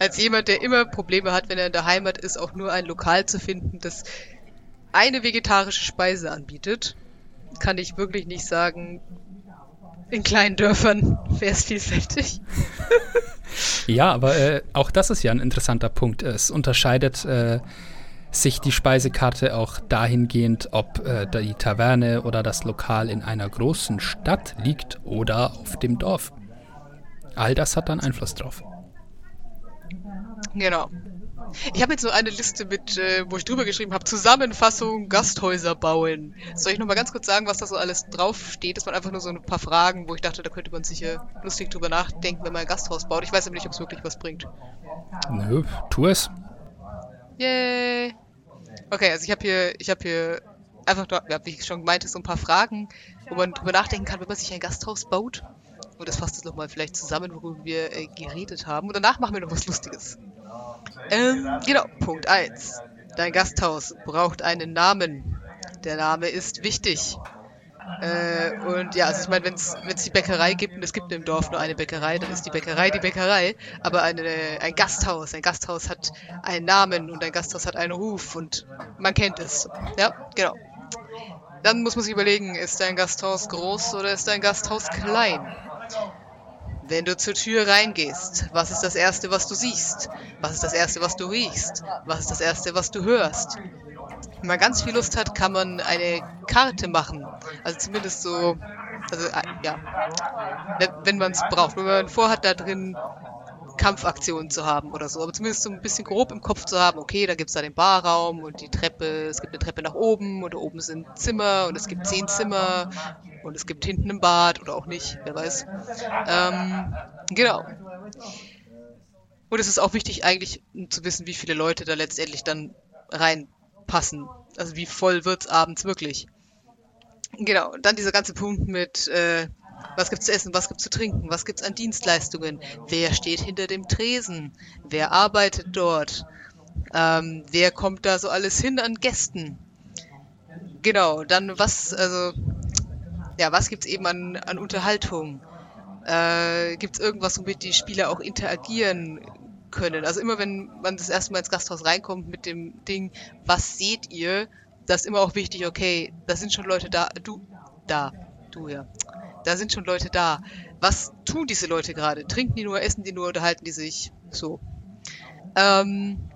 Als jemand, der immer Probleme hat, wenn er in der Heimat ist, auch nur ein Lokal zu finden, das eine vegetarische Speise anbietet, kann ich wirklich nicht sagen, in kleinen Dörfern wäre es vielfältig. <laughs> ja, aber äh, auch das ist ja ein interessanter Punkt. Es unterscheidet äh, sich die Speisekarte auch dahingehend, ob äh, die Taverne oder das Lokal in einer großen Stadt liegt oder auf dem Dorf. All das hat dann Einfluss drauf. Genau. Ich habe jetzt so eine Liste mit, äh, wo ich drüber geschrieben habe, Zusammenfassung Gasthäuser bauen. Soll ich nochmal ganz kurz sagen, was da so alles draufsteht? Das waren einfach nur so ein paar Fragen, wo ich dachte, da könnte man sicher lustig drüber nachdenken, wenn man ein Gasthaus baut. Ich weiß aber nicht, ob es wirklich was bringt. Nö, tu es. Yay. Okay, also ich habe hier, ich habe hier einfach, wie ich schon meinte, so ein paar Fragen, wo man drüber nachdenken kann, wenn man sich ein Gasthaus baut. Und das fasst jetzt nochmal vielleicht zusammen, worüber wir äh, geredet haben. Und danach machen wir noch was Lustiges. Ähm, genau, Punkt 1. Dein Gasthaus braucht einen Namen. Der Name ist wichtig. Äh, und ja, also ich meine, wenn es die Bäckerei gibt und es gibt im Dorf nur eine Bäckerei, dann ist die Bäckerei die Bäckerei. Aber eine, ein Gasthaus, ein Gasthaus hat einen Namen und ein Gasthaus hat einen Ruf und man kennt es. Ja, genau. Dann muss man sich überlegen, ist dein Gasthaus groß oder ist dein Gasthaus klein? Wenn du zur Tür reingehst, was ist das Erste, was du siehst? Was ist das Erste, was du riechst? Was ist das Erste, was du hörst? Wenn man ganz viel Lust hat, kann man eine Karte machen. Also zumindest so, also äh, ja, wenn man es braucht. Wenn man vorhat, da drin Kampfaktionen zu haben oder so. Aber zumindest so ein bisschen grob im Kopf zu haben, okay, da gibt es da den Barraum und die Treppe, es gibt eine Treppe nach oben und da oben sind Zimmer und es gibt zehn Zimmer und es gibt hinten ein Bad oder auch nicht, wer weiß. Ähm, genau. Und es ist auch wichtig eigentlich zu wissen, wie viele Leute da letztendlich dann reinpassen. Also wie voll wird es abends wirklich. Genau, und dann dieser ganze Punkt mit äh, was gibt's zu essen? Was gibt's zu trinken? Was gibt's an Dienstleistungen? Wer steht hinter dem Tresen? Wer arbeitet dort? Ähm, wer kommt da so alles hin an Gästen? Genau, dann was, also, ja, was gibt's eben an, an Unterhaltung? Äh, gibt's irgendwas, womit die Spieler auch interagieren können? Also immer wenn man das erste Mal ins Gasthaus reinkommt mit dem Ding, was seht ihr? Das ist immer auch wichtig, okay, da sind schon Leute da, du, da, du ja da sind schon Leute da. Was tun diese Leute gerade? Trinken die nur, essen die nur, unterhalten die sich? So. Ähm,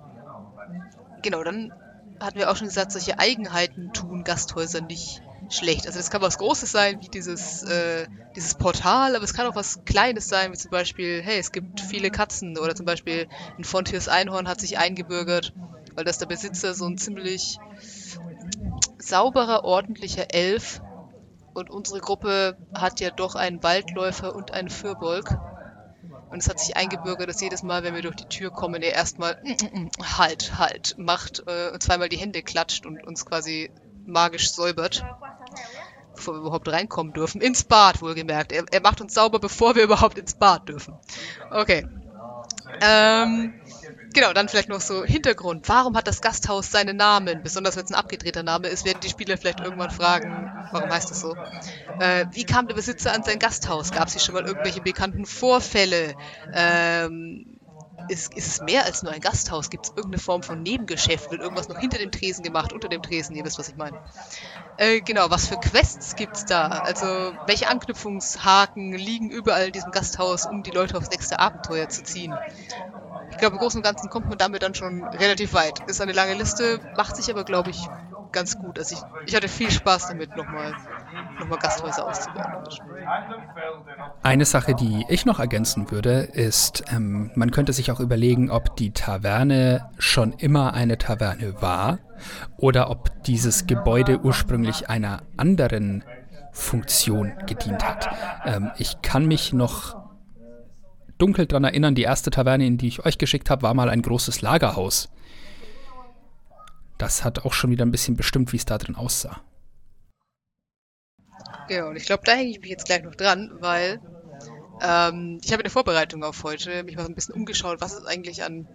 genau, dann hatten wir auch schon gesagt, solche Eigenheiten tun Gasthäuser nicht schlecht. Also das kann was Großes sein, wie dieses, äh, dieses Portal, aber es kann auch was Kleines sein, wie zum Beispiel, hey, es gibt viele Katzen oder zum Beispiel ein Fontiers Einhorn hat sich eingebürgert, weil das der Besitzer so ein ziemlich sauberer, ordentlicher Elf und unsere Gruppe hat ja doch einen Waldläufer und einen Fürbolg. Und es hat sich eingebürgert, dass jedes Mal, wenn wir durch die Tür kommen, er erstmal halt, halt macht äh, und zweimal die Hände klatscht und uns quasi magisch säubert, bevor wir überhaupt reinkommen dürfen. Ins Bad, wohlgemerkt. Er, er macht uns sauber, bevor wir überhaupt ins Bad dürfen. Okay. Ähm, Genau, dann vielleicht noch so Hintergrund. Warum hat das Gasthaus seinen Namen? Besonders wenn es ein abgedrehter Name ist, werden die Spieler vielleicht irgendwann fragen, warum heißt das so? Äh, wie kam der Besitzer an sein Gasthaus? Gab es hier schon mal irgendwelche bekannten Vorfälle? Ähm, ist, ist es mehr als nur ein Gasthaus? Gibt es irgendeine Form von Nebengeschäft? Wird irgendwas noch hinter dem Tresen gemacht, unter dem Tresen? Ihr wisst, was ich meine. Äh, genau, was für Quests gibt es da? Also, welche Anknüpfungshaken liegen überall in diesem Gasthaus, um die Leute aufs nächste Abenteuer zu ziehen? Ich glaube, im Großen und Ganzen kommt man damit dann schon relativ weit. Ist eine lange Liste, macht sich aber, glaube ich, ganz gut. Also ich, ich hatte viel Spaß damit, nochmal noch mal Gasthäuser auszubauen. Eine Sache, die ich noch ergänzen würde, ist, ähm, man könnte sich auch überlegen, ob die Taverne schon immer eine Taverne war oder ob dieses Gebäude ursprünglich einer anderen Funktion gedient hat. Ähm, ich kann mich noch dunkel daran erinnern, die erste Taverne, in die ich euch geschickt habe, war mal ein großes Lagerhaus. Das hat auch schon wieder ein bisschen bestimmt, wie es da drin aussah. Genau, und ich glaube, da hänge ich mich jetzt gleich noch dran, weil ähm, ich habe in der Vorbereitung auf heute mich mal so ein bisschen umgeschaut, was es eigentlich an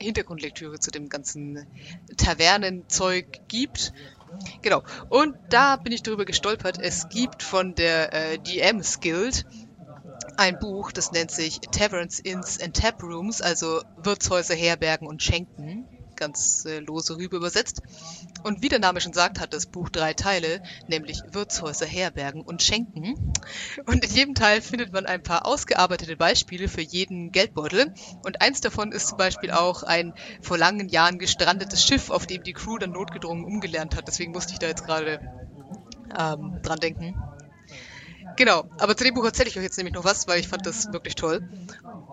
Hintergrundlektüre zu dem ganzen Tavernenzeug gibt. Genau. Und da bin ich darüber gestolpert. Es gibt von der äh, DMs Guild ein Buch, das nennt sich Taverns, Inns and Tap Rooms, also Wirtshäuser, Herbergen und Schenken ganz äh, lose rüber übersetzt. Und wie der Name schon sagt, hat das Buch drei Teile, nämlich Wirtshäuser, Herbergen und Schenken. Und in jedem Teil findet man ein paar ausgearbeitete Beispiele für jeden Geldbeutel. Und eins davon ist zum Beispiel auch ein vor langen Jahren gestrandetes Schiff, auf dem die Crew dann notgedrungen umgelernt hat. Deswegen musste ich da jetzt gerade ähm, dran denken. Genau, aber zu dem Buch erzähle ich euch jetzt nämlich noch was, weil ich fand das wirklich toll.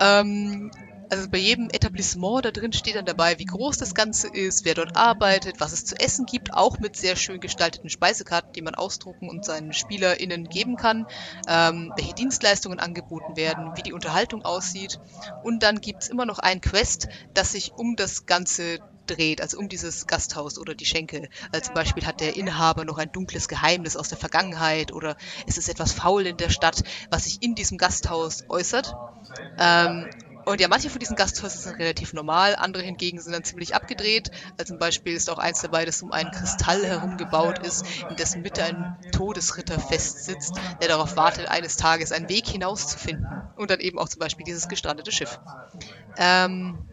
Ähm, also bei jedem Etablissement da drin steht dann dabei, wie groß das Ganze ist, wer dort arbeitet, was es zu essen gibt, auch mit sehr schön gestalteten Speisekarten, die man ausdrucken und seinen SpielerInnen geben kann, ähm, welche Dienstleistungen angeboten werden, wie die Unterhaltung aussieht. Und dann gibt es immer noch ein Quest, das sich um das Ganze dreht, also um dieses Gasthaus oder die Schenke. Also zum Beispiel hat der Inhaber noch ein dunkles Geheimnis aus der Vergangenheit oder es ist etwas faul in der Stadt, was sich in diesem Gasthaus äußert. Ähm, und ja, manche von diesen Gasthäusern sind relativ normal, andere hingegen sind dann ziemlich abgedreht. Also zum Beispiel ist auch eins dabei, das um einen Kristall herum gebaut ist, in dessen Mitte ein Todesritter festsitzt, der darauf wartet, eines Tages einen Weg hinauszufinden. Und dann eben auch zum Beispiel dieses gestrandete Schiff. Ähm,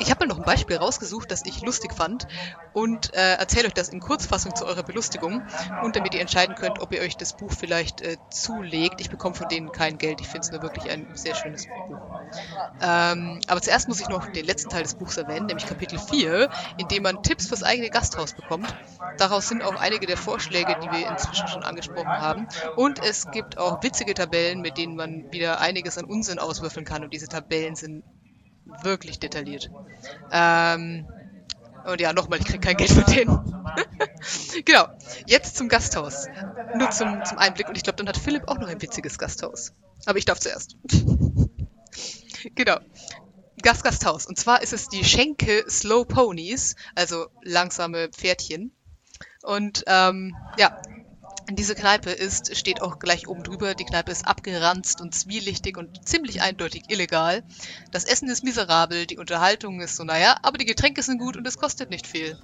ich habe mir noch ein Beispiel rausgesucht, das ich lustig fand und äh, erzähle euch das in Kurzfassung zu eurer Belustigung und damit ihr entscheiden könnt, ob ihr euch das Buch vielleicht äh, zulegt. Ich bekomme von denen kein Geld, ich finde es nur wirklich ein sehr schönes Buch. Ähm, aber zuerst muss ich noch den letzten Teil des Buchs erwähnen, nämlich Kapitel 4, in dem man Tipps fürs eigene Gasthaus bekommt. Daraus sind auch einige der Vorschläge, die wir inzwischen schon angesprochen haben. Und es gibt auch witzige Tabellen, mit denen man wieder einiges an Unsinn auswürfeln kann. Und diese Tabellen sind wirklich detailliert. Ähm, und ja, nochmal, ich kriege kein Geld von denen. <laughs> genau, jetzt zum Gasthaus. Nur zum, zum Einblick. Und ich glaube, dann hat Philipp auch noch ein witziges Gasthaus. Aber ich darf zuerst. <laughs> genau. Gastgasthaus. Und zwar ist es die Schenke Slow Ponies, also langsame Pferdchen. Und ähm, ja, diese Kneipe ist, steht auch gleich oben drüber, die Kneipe ist abgeranzt und zwielichtig und ziemlich eindeutig illegal. Das Essen ist miserabel, die Unterhaltung ist so, naja, aber die Getränke sind gut und es kostet nicht viel.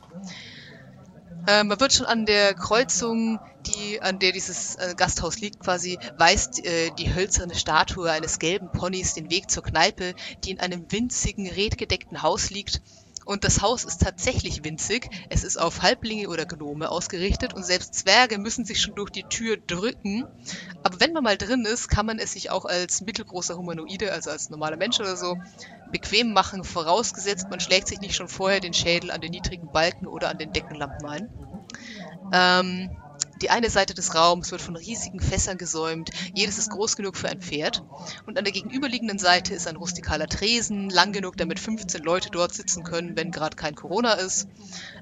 Äh, man wird schon an der Kreuzung, die, an der dieses äh, Gasthaus liegt, quasi, weist äh, die hölzerne Statue eines gelben Ponys den Weg zur Kneipe, die in einem winzigen, redgedeckten Haus liegt und das Haus ist tatsächlich winzig. Es ist auf Halblinge oder Gnome ausgerichtet und selbst Zwerge müssen sich schon durch die Tür drücken. Aber wenn man mal drin ist, kann man es sich auch als mittelgroßer Humanoide, also als normaler Mensch oder so, bequem machen, vorausgesetzt, man schlägt sich nicht schon vorher den Schädel an den niedrigen Balken oder an den Deckenlampen ein. Ähm, die eine Seite des Raums wird von riesigen Fässern gesäumt, jedes ist groß genug für ein Pferd. Und an der gegenüberliegenden Seite ist ein rustikaler Tresen, lang genug, damit 15 Leute dort sitzen können, wenn gerade kein Corona ist.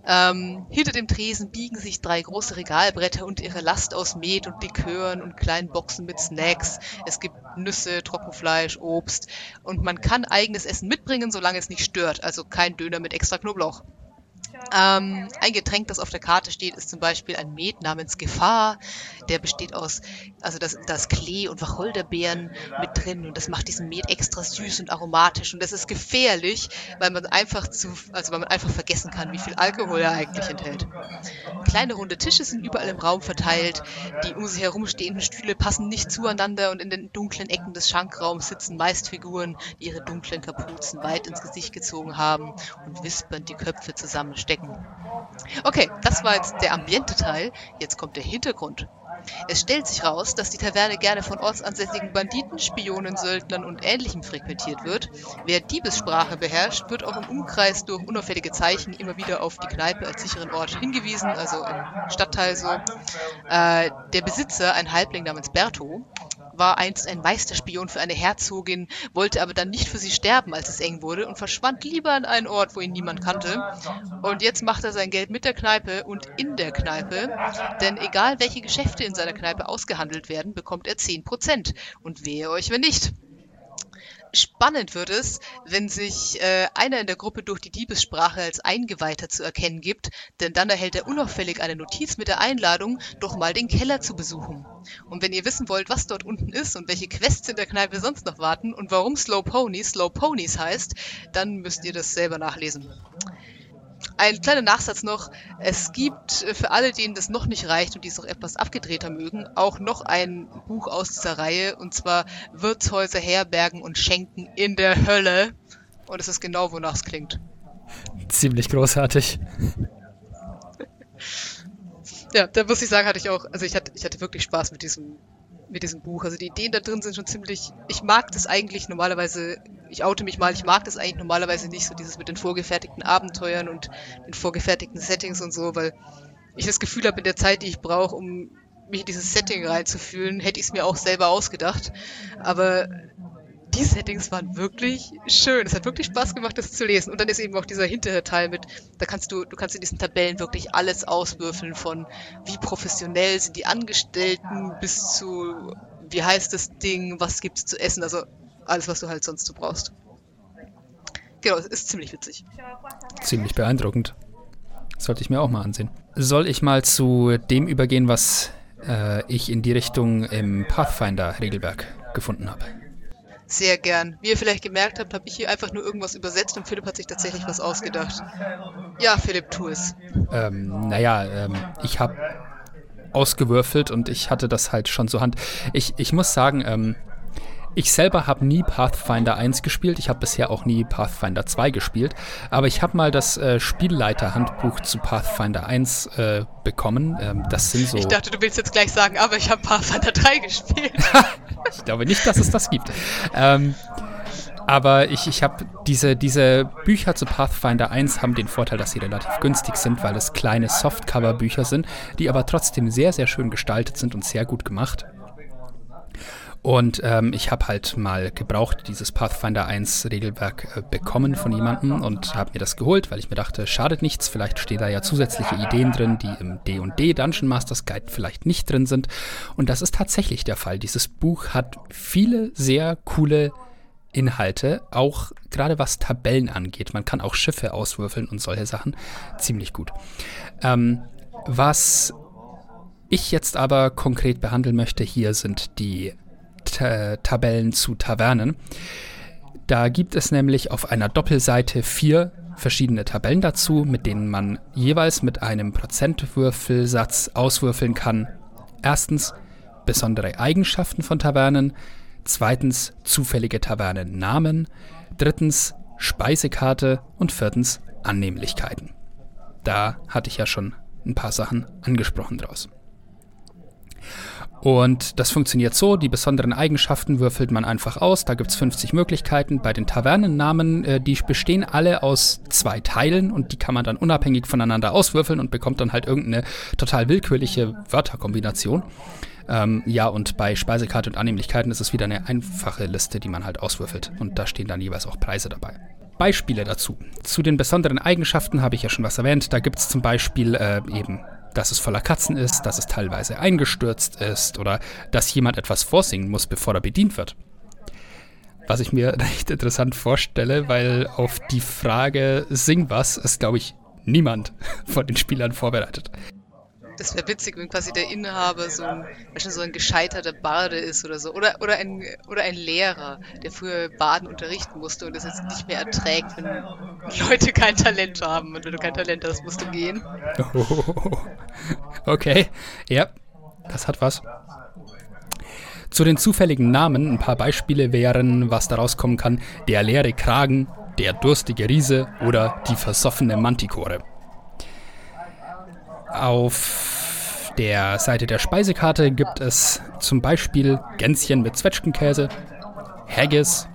Ähm, hinter dem Tresen biegen sich drei große Regalbretter und ihre Last aus Met und Likören und kleinen Boxen mit Snacks. Es gibt Nüsse, Trockenfleisch, Obst und man kann eigenes Essen mitbringen, solange es nicht stört, also kein Döner mit extra Knoblauch. Ähm, ein Getränk, das auf der Karte steht, ist zum Beispiel ein Met namens Gefahr. Der besteht aus, also das, das Klee und Wacholderbeeren mit drin und das macht diesen Met extra süß und aromatisch und das ist gefährlich, weil man einfach zu, also weil man einfach vergessen kann, wie viel Alkohol er eigentlich enthält. Kleine runde Tische sind überall im Raum verteilt. Die um sich herum stehenden Stühle passen nicht zueinander und in den dunklen Ecken des Schankraums sitzen meist Figuren, die ihre dunklen Kapuzen weit ins Gesicht gezogen haben und wispernd die Köpfe zusammenstecken stecken. Okay, das war jetzt der Ambiente-Teil. Jetzt kommt der Hintergrund. Es stellt sich raus, dass die Taverne gerne von ortsansässigen Banditen, Spionen, Söldnern und Ähnlichem frequentiert wird. Wer Diebessprache beherrscht, wird auch im Umkreis durch unauffällige Zeichen immer wieder auf die Kneipe als sicheren Ort hingewiesen, also im Stadtteil so. Äh, der Besitzer, ein Halbling namens Berto, war einst ein Meisterspion für eine Herzogin, wollte aber dann nicht für sie sterben, als es eng wurde, und verschwand lieber an einen Ort, wo ihn niemand kannte. Und jetzt macht er sein Geld mit der Kneipe und in der Kneipe, denn egal welche Geschäfte in seiner Kneipe ausgehandelt werden, bekommt er 10%. Und wehe euch, wenn nicht. Spannend wird es, wenn sich äh, einer in der Gruppe durch die Diebessprache als Eingeweihter zu erkennen gibt, denn dann erhält er unauffällig eine Notiz mit der Einladung, doch mal den Keller zu besuchen. Und wenn ihr wissen wollt, was dort unten ist und welche Quests in der Kneipe sonst noch warten und warum Slow Ponies Slow Ponies heißt, dann müsst ihr das selber nachlesen. Ein kleiner Nachsatz noch. Es gibt äh, für alle, denen das noch nicht reicht und die es noch etwas abgedrehter mögen, auch noch ein Buch aus dieser Reihe und zwar Wirtshäuser, Herbergen und Schenken in der Hölle. Und es ist genau, wonach es klingt. Ziemlich großartig. <laughs> ja, da muss ich sagen, hatte ich auch, also ich hatte, ich hatte wirklich Spaß mit diesem mit diesem Buch. Also die Ideen da drin sind schon ziemlich. Ich mag das eigentlich normalerweise. Ich oute mich mal. Ich mag das eigentlich normalerweise nicht so dieses mit den vorgefertigten Abenteuern und den vorgefertigten Settings und so, weil ich das Gefühl habe, in der Zeit, die ich brauche, um mich in dieses Setting reinzufühlen, hätte ich es mir auch selber ausgedacht. Aber die Settings waren wirklich schön. Es hat wirklich Spaß gemacht, das zu lesen. Und dann ist eben auch dieser Hinterteil mit, da kannst du, du kannst in diesen Tabellen wirklich alles auswürfeln von wie professionell sind die Angestellten bis zu wie heißt das Ding, was gibt's zu essen, also alles, was du halt sonst so brauchst. Genau, ist ziemlich witzig. Ziemlich beeindruckend. Sollte ich mir auch mal ansehen. Soll ich mal zu dem übergehen, was äh, ich in die Richtung im Pathfinder-Regelwerk gefunden habe? Sehr gern. Wie ihr vielleicht gemerkt habt, habe ich hier einfach nur irgendwas übersetzt und Philipp hat sich tatsächlich was ausgedacht. Ja, Philipp, tu es. Ähm, naja, ähm, ich habe ausgewürfelt und ich hatte das halt schon zur Hand. Ich, ich muss sagen, ähm, ich selber habe nie Pathfinder 1 gespielt, ich habe bisher auch nie Pathfinder 2 gespielt, aber ich habe mal das äh, Spielleiterhandbuch zu Pathfinder 1 äh, bekommen. Ähm, das sind so. Ich dachte, du willst jetzt gleich sagen, aber ich habe Pathfinder 3 gespielt. <laughs> ich glaube nicht, dass es das gibt. Ähm, aber ich, ich habe diese, diese Bücher zu Pathfinder 1 haben den Vorteil, dass sie relativ günstig sind, weil es kleine Softcover-Bücher sind, die aber trotzdem sehr, sehr schön gestaltet sind und sehr gut gemacht. Und ähm, ich habe halt mal gebraucht dieses Pathfinder 1 Regelwerk äh, bekommen von jemandem und habe mir das geholt, weil ich mir dachte, schadet nichts, vielleicht stehen da ja zusätzliche Ideen drin, die im D&D Dungeon Masters Guide vielleicht nicht drin sind. Und das ist tatsächlich der Fall. Dieses Buch hat viele sehr coole Inhalte, auch gerade was Tabellen angeht. Man kann auch Schiffe auswürfeln und solche Sachen. Ziemlich gut. Ähm, was ich jetzt aber konkret behandeln möchte hier sind die Tabellen zu Tavernen. Da gibt es nämlich auf einer Doppelseite vier verschiedene Tabellen dazu, mit denen man jeweils mit einem Prozentwürfelsatz auswürfeln kann. Erstens besondere Eigenschaften von Tavernen, zweitens zufällige Tavernennamen, drittens Speisekarte und viertens Annehmlichkeiten. Da hatte ich ja schon ein paar Sachen angesprochen draus. Und das funktioniert so, die besonderen Eigenschaften würfelt man einfach aus, da gibt es 50 Möglichkeiten. Bei den Tavernennamen, äh, die bestehen alle aus zwei Teilen und die kann man dann unabhängig voneinander auswürfeln und bekommt dann halt irgendeine total willkürliche Wörterkombination. Ähm, ja, und bei Speisekarte und Annehmlichkeiten ist es wieder eine einfache Liste, die man halt auswürfelt. Und da stehen dann jeweils auch Preise dabei. Beispiele dazu. Zu den besonderen Eigenschaften habe ich ja schon was erwähnt. Da gibt es zum Beispiel äh, eben dass es voller Katzen ist, dass es teilweise eingestürzt ist oder dass jemand etwas vorsingen muss, bevor er bedient wird. Was ich mir <laughs> recht interessant vorstelle, weil auf die Frage Sing was ist, glaube ich, niemand <laughs> von den Spielern vorbereitet das wäre witzig, wenn quasi der Inhaber so ein, so ein gescheiterter Barde ist oder so. Oder, oder, ein, oder ein Lehrer, der früher Baden unterrichten musste und das jetzt nicht mehr erträgt, wenn Leute kein Talent haben. Und wenn du kein Talent hast, musst du gehen. Oh, <laughs> okay, ja, das hat was. Zu den zufälligen Namen ein paar Beispiele wären, was daraus kommen kann: der leere Kragen, der durstige Riese oder die versoffene Mantikore. Auf der Seite der Speisekarte gibt es zum Beispiel Gänschen mit Zwetschgenkäse, Haggis,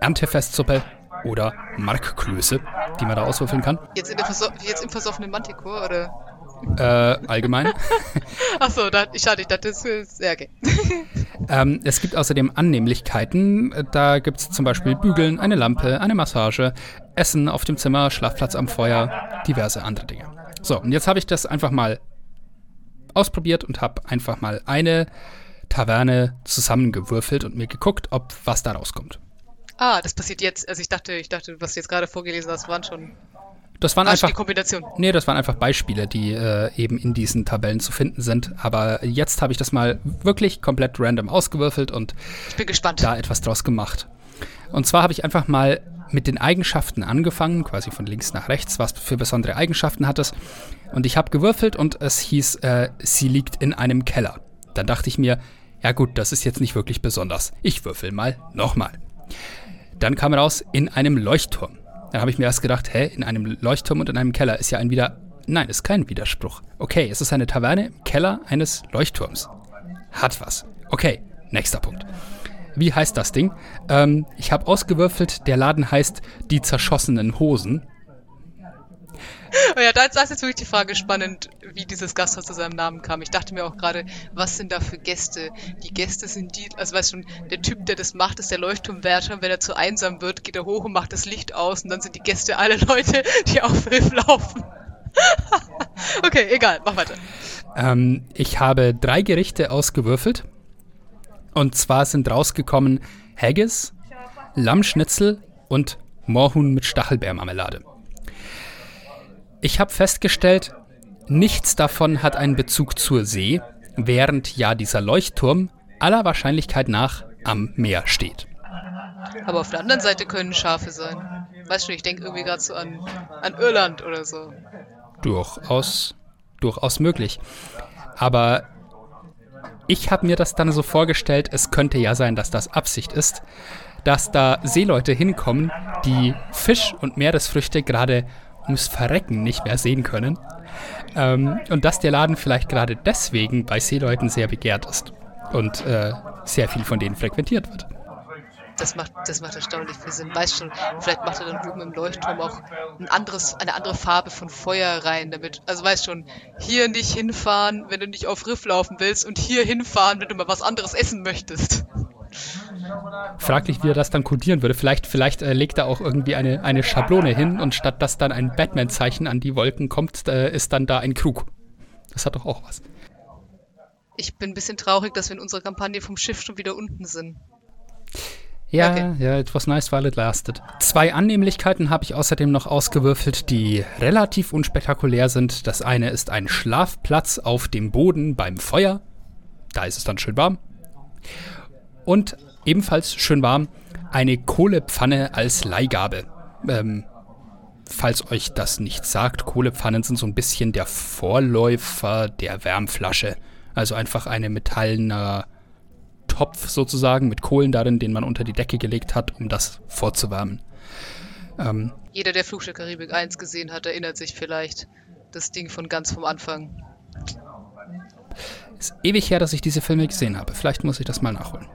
Erntefestsuppe oder Markklöße, die man da auswürfeln kann. Jetzt, in der Verso jetzt im versoffenen Manticore, oder? Äh, allgemein. <laughs> Achso, ich hatte, ich dachte, das ist sehr okay. <laughs> ähm, es gibt außerdem Annehmlichkeiten. Da gibt es zum Beispiel Bügeln, eine Lampe, eine Massage, Essen auf dem Zimmer, Schlafplatz am Feuer, diverse andere Dinge. So, und jetzt habe ich das einfach mal ausprobiert und habe einfach mal eine Taverne zusammengewürfelt und mir geguckt, ob was da rauskommt. Ah, das passiert jetzt. Also ich dachte, ich dachte, was du jetzt gerade vorgelesen hast, waren schon das waren einfach die Kombination. Nee, das waren einfach Beispiele, die äh, eben in diesen Tabellen zu finden sind. Aber jetzt habe ich das mal wirklich komplett random ausgewürfelt und ich bin gespannt. da etwas draus gemacht. Und zwar habe ich einfach mal mit den Eigenschaften angefangen, quasi von links nach rechts, was für besondere Eigenschaften hat es. Und ich habe gewürfelt und es hieß, äh, sie liegt in einem Keller. Dann dachte ich mir, ja gut, das ist jetzt nicht wirklich besonders. Ich würfel mal nochmal. Dann kam raus, in einem Leuchtturm. Dann habe ich mir erst gedacht, hä, in einem Leuchtturm und in einem Keller ist ja ein wieder. Nein, ist kein Widerspruch. Okay, es ist eine Taverne im Keller eines Leuchtturms. Hat was. Okay, nächster Punkt. Wie heißt das Ding? Ähm, ich habe ausgewürfelt, der Laden heißt Die zerschossenen Hosen. Oh ja, da ist jetzt wirklich die Frage spannend, wie dieses Gasthaus zu seinem Namen kam. Ich dachte mir auch gerade, was sind da für Gäste? Die Gäste sind die, also weißt du schon, der Typ, der das macht, ist der Leuchtturmwärter. Und wenn er zu einsam wird, geht er hoch und macht das Licht aus. Und dann sind die Gäste alle <laughs> Leute, die auf Riff laufen. <laughs> okay, egal, mach weiter. Ähm, ich habe drei Gerichte ausgewürfelt. Und zwar sind rausgekommen Haggis, Lammschnitzel und Moorhuhn mit Stachelbeermarmelade. Ich habe festgestellt, nichts davon hat einen Bezug zur See, während ja dieser Leuchtturm aller Wahrscheinlichkeit nach am Meer steht. Aber auf der anderen Seite können Schafe sein. Weißt du, ich denke irgendwie gerade so an, an Irland oder so. Durchaus, durchaus möglich. Aber ich habe mir das dann so vorgestellt, es könnte ja sein, dass das Absicht ist, dass da Seeleute hinkommen, die Fisch und Meeresfrüchte gerade ums Verrecken nicht mehr sehen können. Ähm, und dass der Laden vielleicht gerade deswegen bei Seeleuten sehr begehrt ist und äh, sehr viel von denen frequentiert wird. Das macht, das macht erstaunlich viel Sinn. Weißt schon, vielleicht macht er dann oben im Leuchtturm auch ein anderes, eine andere Farbe von Feuer rein, damit, also weißt schon, hier nicht hinfahren, wenn du nicht auf Riff laufen willst und hier hinfahren, wenn du mal was anderes essen möchtest. Fraglich, wie er das dann kodieren würde. Vielleicht, vielleicht äh, legt er auch irgendwie eine, eine Schablone hin und statt dass dann ein Batman-Zeichen an die Wolken kommt, äh, ist dann da ein Krug. Das hat doch auch was. Ich bin ein bisschen traurig, dass wir in unserer Kampagne vom Schiff schon wieder unten sind. Ja, okay. ja, it was nice while it lasted. Zwei Annehmlichkeiten habe ich außerdem noch ausgewürfelt, die relativ unspektakulär sind. Das eine ist ein Schlafplatz auf dem Boden beim Feuer. Da ist es dann schön warm. Und ebenfalls schön warm, eine Kohlepfanne als Leihgabe. Ähm, falls euch das nicht sagt, Kohlepfannen sind so ein bisschen der Vorläufer der Wärmflasche. Also einfach eine Topf sozusagen mit Kohlen darin, den man unter die Decke gelegt hat, um das vorzuwärmen. Ähm, Jeder, der Flug der Karibik 1 gesehen hat, erinnert sich vielleicht das Ding von ganz vom Anfang. Ist ewig her, dass ich diese Filme gesehen habe. Vielleicht muss ich das mal nachholen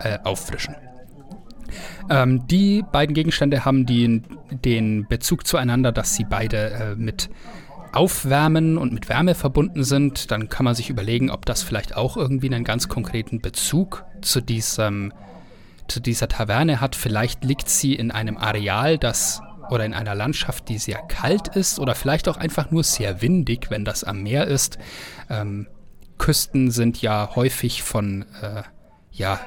äh, auffrischen. Ähm, die beiden Gegenstände haben die, den Bezug zueinander, dass sie beide äh, mit Aufwärmen und mit Wärme verbunden sind. Dann kann man sich überlegen, ob das vielleicht auch irgendwie einen ganz konkreten Bezug zu diesem zu dieser Taverne hat. Vielleicht liegt sie in einem Areal, das oder in einer Landschaft, die sehr kalt ist oder vielleicht auch einfach nur sehr windig, wenn das am Meer ist. Ähm, Küsten sind ja häufig von äh, ja,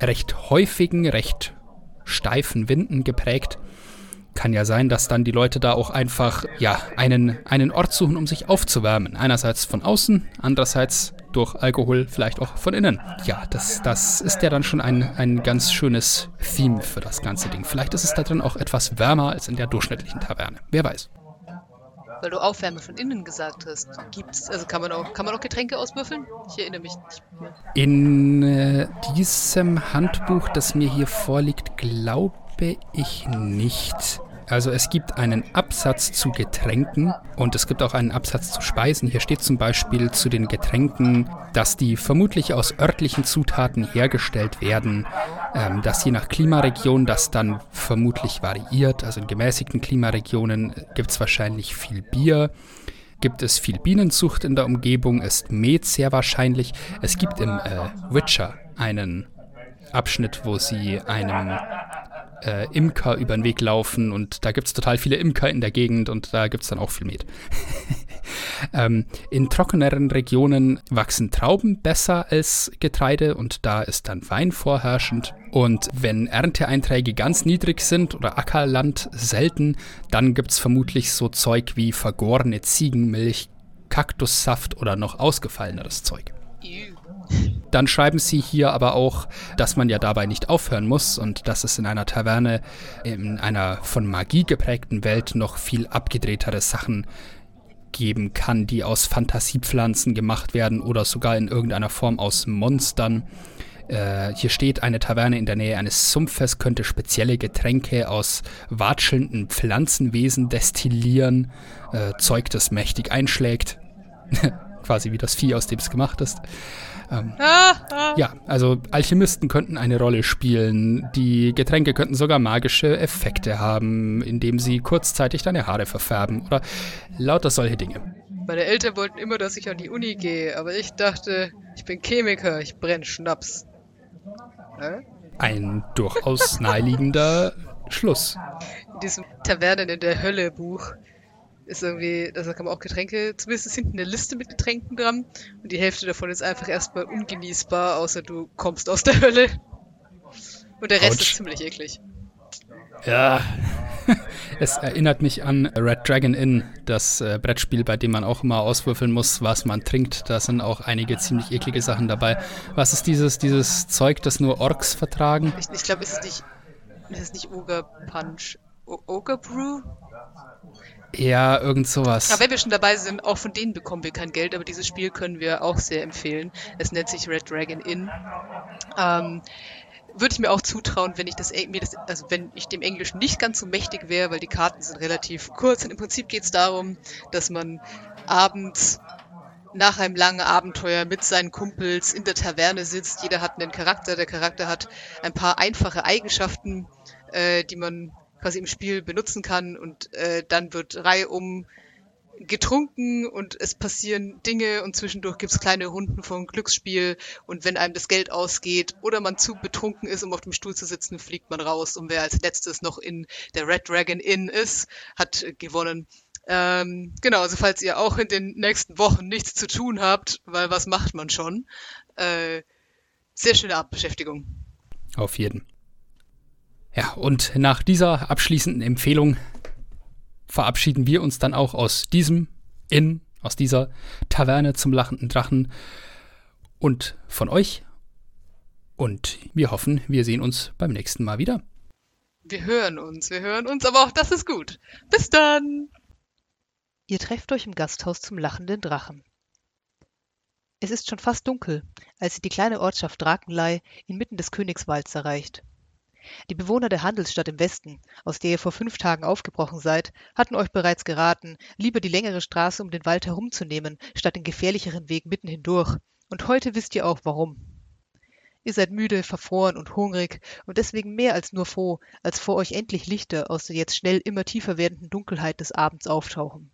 recht häufigen, recht steifen Winden geprägt. Kann ja sein, dass dann die Leute da auch einfach ja, einen, einen Ort suchen, um sich aufzuwärmen. Einerseits von außen, andererseits durch Alkohol, vielleicht auch von innen. Ja, das, das ist ja dann schon ein, ein ganz schönes Theme für das ganze Ding. Vielleicht ist es da drin auch etwas wärmer als in der durchschnittlichen Taverne. Wer weiß weil du Aufwärme von innen gesagt hast. Gibt's, also kann man auch, kann man auch Getränke auswürfeln? Ich erinnere mich nicht mehr. In äh, diesem Handbuch, das mir hier vorliegt, glaube ich nicht. Also es gibt einen Absatz zu Getränken und es gibt auch einen Absatz zu Speisen. Hier steht zum Beispiel zu den Getränken, dass die vermutlich aus örtlichen Zutaten hergestellt werden, ähm, dass je nach Klimaregion das dann vermutlich variiert. Also in gemäßigten Klimaregionen gibt es wahrscheinlich viel Bier. Gibt es viel Bienenzucht in der Umgebung, ist Met sehr wahrscheinlich. Es gibt im äh, Witcher einen Abschnitt, wo sie einem äh, Imker über den Weg laufen und da gibt es total viele Imker in der Gegend und da gibt es dann auch viel Met. <laughs> ähm, in trockeneren Regionen wachsen Trauben besser als Getreide und da ist dann Wein vorherrschend. Und wenn Ernteeinträge ganz niedrig sind oder Ackerland selten, dann gibt es vermutlich so Zeug wie vergorene Ziegenmilch, Kaktussaft oder noch ausgefalleneres Zeug. Dann schreiben sie hier aber auch, dass man ja dabei nicht aufhören muss und dass es in einer Taverne in einer von Magie geprägten Welt noch viel abgedrehtere Sachen geben kann, die aus Fantasiepflanzen gemacht werden oder sogar in irgendeiner Form aus Monstern. Äh, hier steht, eine Taverne in der Nähe eines Sumpfes könnte spezielle Getränke aus watschelnden Pflanzenwesen destillieren, äh, Zeug, das mächtig einschlägt. <laughs> Quasi wie das Vieh, aus dem es gemacht ist. Ähm, ah, ah. Ja, also Alchemisten könnten eine Rolle spielen. Die Getränke könnten sogar magische Effekte haben, indem sie kurzzeitig deine Haare verfärben oder lauter solche Dinge. Meine Eltern wollten immer, dass ich an die Uni gehe, aber ich dachte, ich bin Chemiker, ich brenne Schnaps. Hä? Ein durchaus naheliegender Schluss. In diesem Tavernen in der Hölle Buch ist irgendwie, da kann man auch Getränke, zumindest ist hinten eine Liste mit Getränken dran und die Hälfte davon ist einfach erstmal ungenießbar, außer du kommst aus der Hölle. Und der Rest Ouch. ist ziemlich eklig. Ja, <laughs> es erinnert mich an Red Dragon Inn, das äh, Brettspiel, bei dem man auch immer auswürfeln muss, was man trinkt. Da sind auch einige ziemlich eklige Sachen dabei. Was ist dieses, dieses Zeug, das nur Orks vertragen? Ich, ich glaube, es ist nicht, es nicht Ogre Punch. O Ogre Brew? Ja, irgend sowas. Aber wenn wir schon dabei sind, auch von denen bekommen wir kein Geld, aber dieses Spiel können wir auch sehr empfehlen. Es nennt sich Red Dragon Inn. Ähm, würde ich mir auch zutrauen, wenn ich das, mir das, also wenn ich dem Englischen nicht ganz so mächtig wäre, weil die Karten sind relativ kurz und im Prinzip geht es darum, dass man abends nach einem langen Abenteuer mit seinen Kumpels in der Taverne sitzt. Jeder hat einen Charakter. Der Charakter hat ein paar einfache Eigenschaften, äh, die man quasi im Spiel benutzen kann und äh, dann wird reihum getrunken und es passieren Dinge und zwischendurch gibt's kleine Runden vom Glücksspiel und wenn einem das Geld ausgeht oder man zu betrunken ist, um auf dem Stuhl zu sitzen, fliegt man raus und wer als letztes noch in der Red Dragon Inn ist, hat gewonnen. Ähm, genau, also falls ihr auch in den nächsten Wochen nichts zu tun habt, weil was macht man schon, äh, sehr schöne Abbeschäftigung. Auf jeden. Ja, und nach dieser abschließenden Empfehlung verabschieden wir uns dann auch aus diesem Inn, aus dieser Taverne zum lachenden Drachen und von euch. Und wir hoffen, wir sehen uns beim nächsten Mal wieder. Wir hören uns, wir hören uns, aber auch das ist gut. Bis dann! Ihr trefft euch im Gasthaus zum lachenden Drachen. Es ist schon fast dunkel, als ihr die kleine Ortschaft Drakenlei inmitten des Königswalds erreicht. Die Bewohner der Handelsstadt im Westen, aus der ihr vor fünf Tagen aufgebrochen seid, hatten euch bereits geraten, lieber die längere Straße um den Wald herumzunehmen, statt den gefährlicheren Weg mitten hindurch. Und heute wisst ihr auch warum. Ihr seid müde, verfroren und hungrig und deswegen mehr als nur froh, als vor euch endlich Lichter aus der jetzt schnell immer tiefer werdenden Dunkelheit des Abends auftauchen.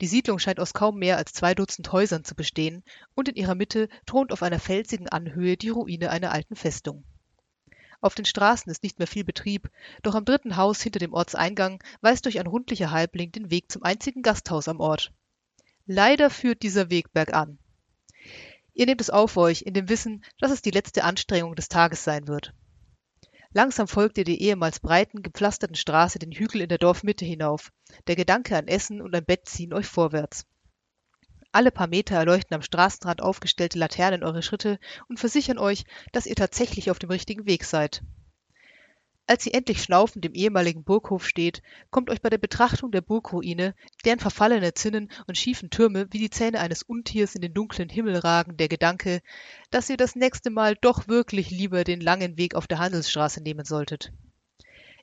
Die Siedlung scheint aus kaum mehr als zwei Dutzend Häusern zu bestehen, und in ihrer Mitte thront auf einer felsigen Anhöhe die Ruine einer alten Festung. Auf den Straßen ist nicht mehr viel Betrieb, doch am dritten Haus hinter dem Ortseingang weist euch ein rundlicher Halbling den Weg zum einzigen Gasthaus am Ort. Leider führt dieser Weg bergan. Ihr nehmt es auf euch, in dem Wissen, dass es die letzte Anstrengung des Tages sein wird. Langsam folgt ihr die ehemals breiten, gepflasterten Straße den Hügel in der Dorfmitte hinauf. Der Gedanke an Essen und ein Bett ziehen euch vorwärts. Alle paar Meter erleuchten am Straßenrand aufgestellte Laternen eure Schritte und versichern euch, dass ihr tatsächlich auf dem richtigen Weg seid. Als ihr endlich schnaufend im ehemaligen Burghof steht, kommt euch bei der Betrachtung der Burgruine, deren verfallene Zinnen und schiefen Türme wie die Zähne eines Untiers in den dunklen Himmel ragen, der Gedanke, dass ihr das nächste Mal doch wirklich lieber den langen Weg auf der Handelsstraße nehmen solltet.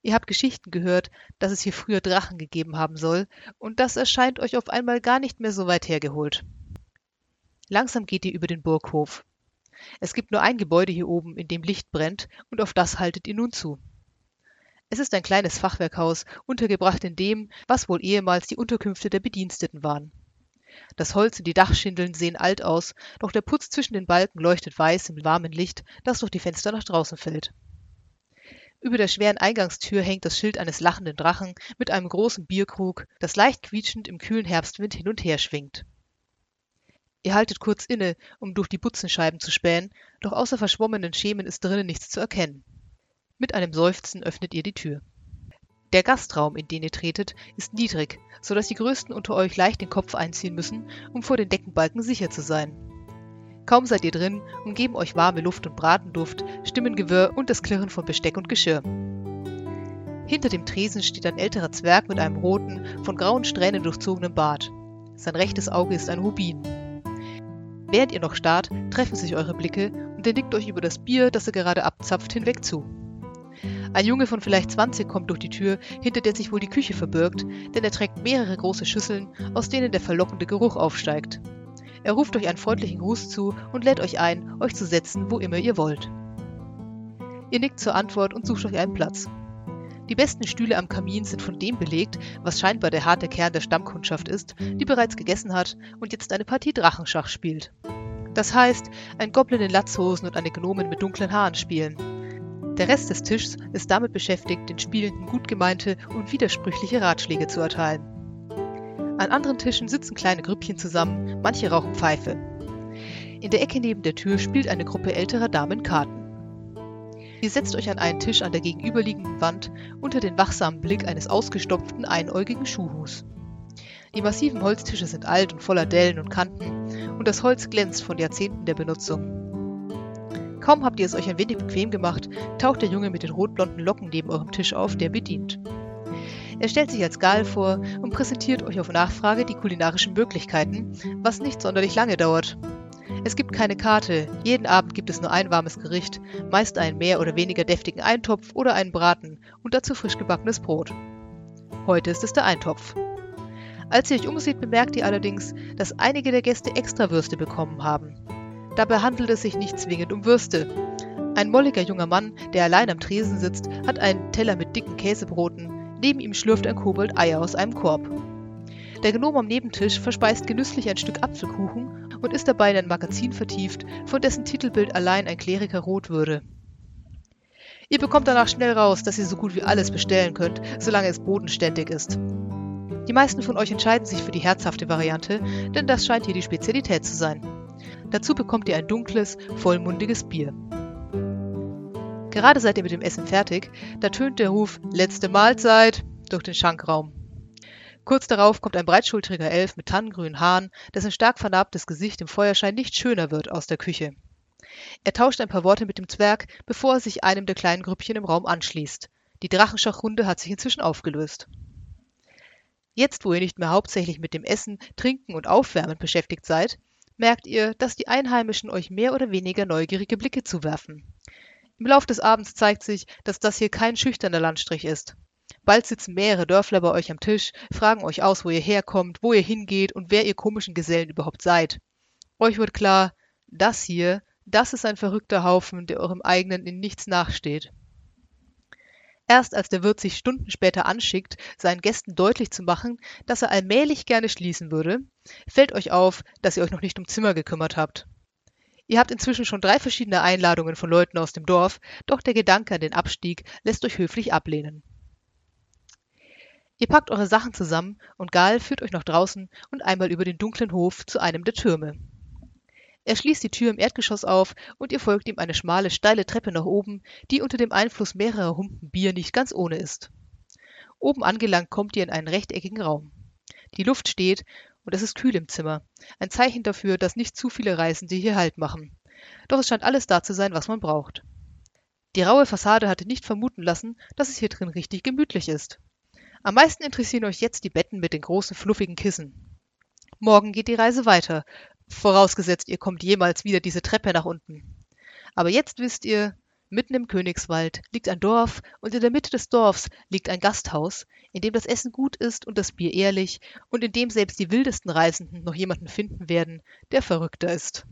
Ihr habt Geschichten gehört, dass es hier früher Drachen gegeben haben soll, und das erscheint euch auf einmal gar nicht mehr so weit hergeholt. Langsam geht ihr über den Burghof. Es gibt nur ein Gebäude hier oben, in dem Licht brennt, und auf das haltet ihr nun zu. Es ist ein kleines Fachwerkhaus, untergebracht in dem, was wohl ehemals die Unterkünfte der Bediensteten waren. Das Holz und die Dachschindeln sehen alt aus, doch der Putz zwischen den Balken leuchtet weiß im warmen Licht, das durch die Fenster nach draußen fällt. Über der schweren Eingangstür hängt das Schild eines lachenden Drachen mit einem großen Bierkrug, das leicht quietschend im kühlen Herbstwind hin und her schwingt. Ihr haltet kurz inne, um durch die Butzenscheiben zu spähen, doch außer verschwommenen Schemen ist drinnen nichts zu erkennen. Mit einem Seufzen öffnet ihr die Tür. Der Gastraum, in den ihr tretet, ist niedrig, so dass die Größten unter euch leicht den Kopf einziehen müssen, um vor den Deckenbalken sicher zu sein. Kaum seid ihr drin, umgeben euch warme Luft und Bratenduft, Stimmengewirr und das Klirren von Besteck und Geschirr. Hinter dem Tresen steht ein älterer Zwerg mit einem roten, von grauen Strähnen durchzogenen Bart. Sein rechtes Auge ist ein Rubin. Während ihr noch starrt, treffen sich eure Blicke und er nickt euch über das Bier, das er gerade abzapft, hinweg zu. Ein Junge von vielleicht 20 kommt durch die Tür, hinter der sich wohl die Küche verbirgt, denn er trägt mehrere große Schüsseln, aus denen der verlockende Geruch aufsteigt. Er ruft euch einen freundlichen Gruß zu und lädt euch ein, euch zu setzen, wo immer ihr wollt. Ihr nickt zur Antwort und sucht euch einen Platz. Die besten Stühle am Kamin sind von dem belegt, was scheinbar der harte Kern der Stammkundschaft ist, die bereits gegessen hat und jetzt eine Partie Drachenschach spielt. Das heißt, ein Goblin in Latzhosen und eine Gnomen mit dunklen Haaren spielen. Der Rest des Tisches ist damit beschäftigt, den Spielenden gut gemeinte und widersprüchliche Ratschläge zu erteilen. An anderen Tischen sitzen kleine Grüppchen zusammen, manche rauchen Pfeife. In der Ecke neben der Tür spielt eine Gruppe älterer Damen Karten. Ihr setzt euch an einen Tisch an der gegenüberliegenden Wand unter den wachsamen Blick eines ausgestopften, einäugigen Schuhhus. Die massiven Holztische sind alt und voller Dellen und Kanten und das Holz glänzt von Jahrzehnten der Benutzung. Kaum habt ihr es euch ein wenig bequem gemacht, taucht der Junge mit den rotblonden Locken neben eurem Tisch auf, der bedient. Er stellt sich als Gal vor und präsentiert euch auf Nachfrage die kulinarischen Möglichkeiten, was nicht sonderlich lange dauert. Es gibt keine Karte, jeden Abend gibt es nur ein warmes Gericht, meist einen mehr oder weniger deftigen Eintopf oder einen Braten und dazu frisch gebackenes Brot. Heute ist es der Eintopf. Als ihr euch umseht, bemerkt ihr allerdings, dass einige der Gäste Extrawürste bekommen haben. Dabei handelt es sich nicht zwingend um Würste. Ein molliger junger Mann, der allein am Tresen sitzt, hat einen Teller mit dicken Käsebroten, neben ihm schlürft ein Kobold Eier aus einem Korb. Der Gnom am Nebentisch verspeist genüsslich ein Stück Apfelkuchen und ist dabei in ein Magazin vertieft, von dessen Titelbild allein ein Kleriker rot würde. Ihr bekommt danach schnell raus, dass ihr so gut wie alles bestellen könnt, solange es bodenständig ist. Die meisten von euch entscheiden sich für die herzhafte Variante, denn das scheint hier die Spezialität zu sein. Dazu bekommt ihr ein dunkles, vollmundiges Bier. Gerade seid ihr mit dem Essen fertig, da tönt der Ruf Letzte Mahlzeit durch den Schankraum. Kurz darauf kommt ein breitschultriger Elf mit tannengrünen Haaren, dessen stark vernarbtes Gesicht im Feuerschein nicht schöner wird, aus der Küche. Er tauscht ein paar Worte mit dem Zwerg, bevor er sich einem der kleinen Grüppchen im Raum anschließt. Die Drachenschachrunde hat sich inzwischen aufgelöst. Jetzt, wo ihr nicht mehr hauptsächlich mit dem Essen, Trinken und Aufwärmen beschäftigt seid, merkt ihr, dass die Einheimischen euch mehr oder weniger neugierige Blicke zuwerfen. Im Lauf des Abends zeigt sich, dass das hier kein schüchterner Landstrich ist. Bald sitzen mehrere Dörfler bei euch am Tisch, fragen euch aus, wo ihr herkommt, wo ihr hingeht und wer ihr komischen Gesellen überhaupt seid. Euch wird klar, das hier, das ist ein verrückter Haufen, der eurem eigenen in nichts nachsteht. Erst als der Wirt sich Stunden später anschickt, seinen Gästen deutlich zu machen, dass er allmählich gerne schließen würde, fällt euch auf, dass ihr euch noch nicht um Zimmer gekümmert habt. Ihr habt inzwischen schon drei verschiedene Einladungen von Leuten aus dem Dorf, doch der Gedanke an den Abstieg lässt euch höflich ablehnen. Ihr packt eure Sachen zusammen und Gal führt euch nach draußen und einmal über den dunklen Hof zu einem der Türme. Er schließt die Tür im Erdgeschoss auf und ihr folgt ihm eine schmale, steile Treppe nach oben, die unter dem Einfluss mehrerer Humpen Bier nicht ganz ohne ist. Oben angelangt kommt ihr in einen rechteckigen Raum. Die Luft steht und es ist kühl im Zimmer. Ein Zeichen dafür, dass nicht zu viele Reisende hier Halt machen. Doch es scheint alles da zu sein, was man braucht. Die raue Fassade hatte nicht vermuten lassen, dass es hier drin richtig gemütlich ist. Am meisten interessieren euch jetzt die Betten mit den großen fluffigen Kissen. Morgen geht die Reise weiter, vorausgesetzt ihr kommt jemals wieder diese Treppe nach unten. Aber jetzt wisst ihr, mitten im Königswald liegt ein Dorf und in der Mitte des Dorfs liegt ein Gasthaus, in dem das Essen gut ist und das Bier ehrlich und in dem selbst die wildesten Reisenden noch jemanden finden werden, der verrückter ist.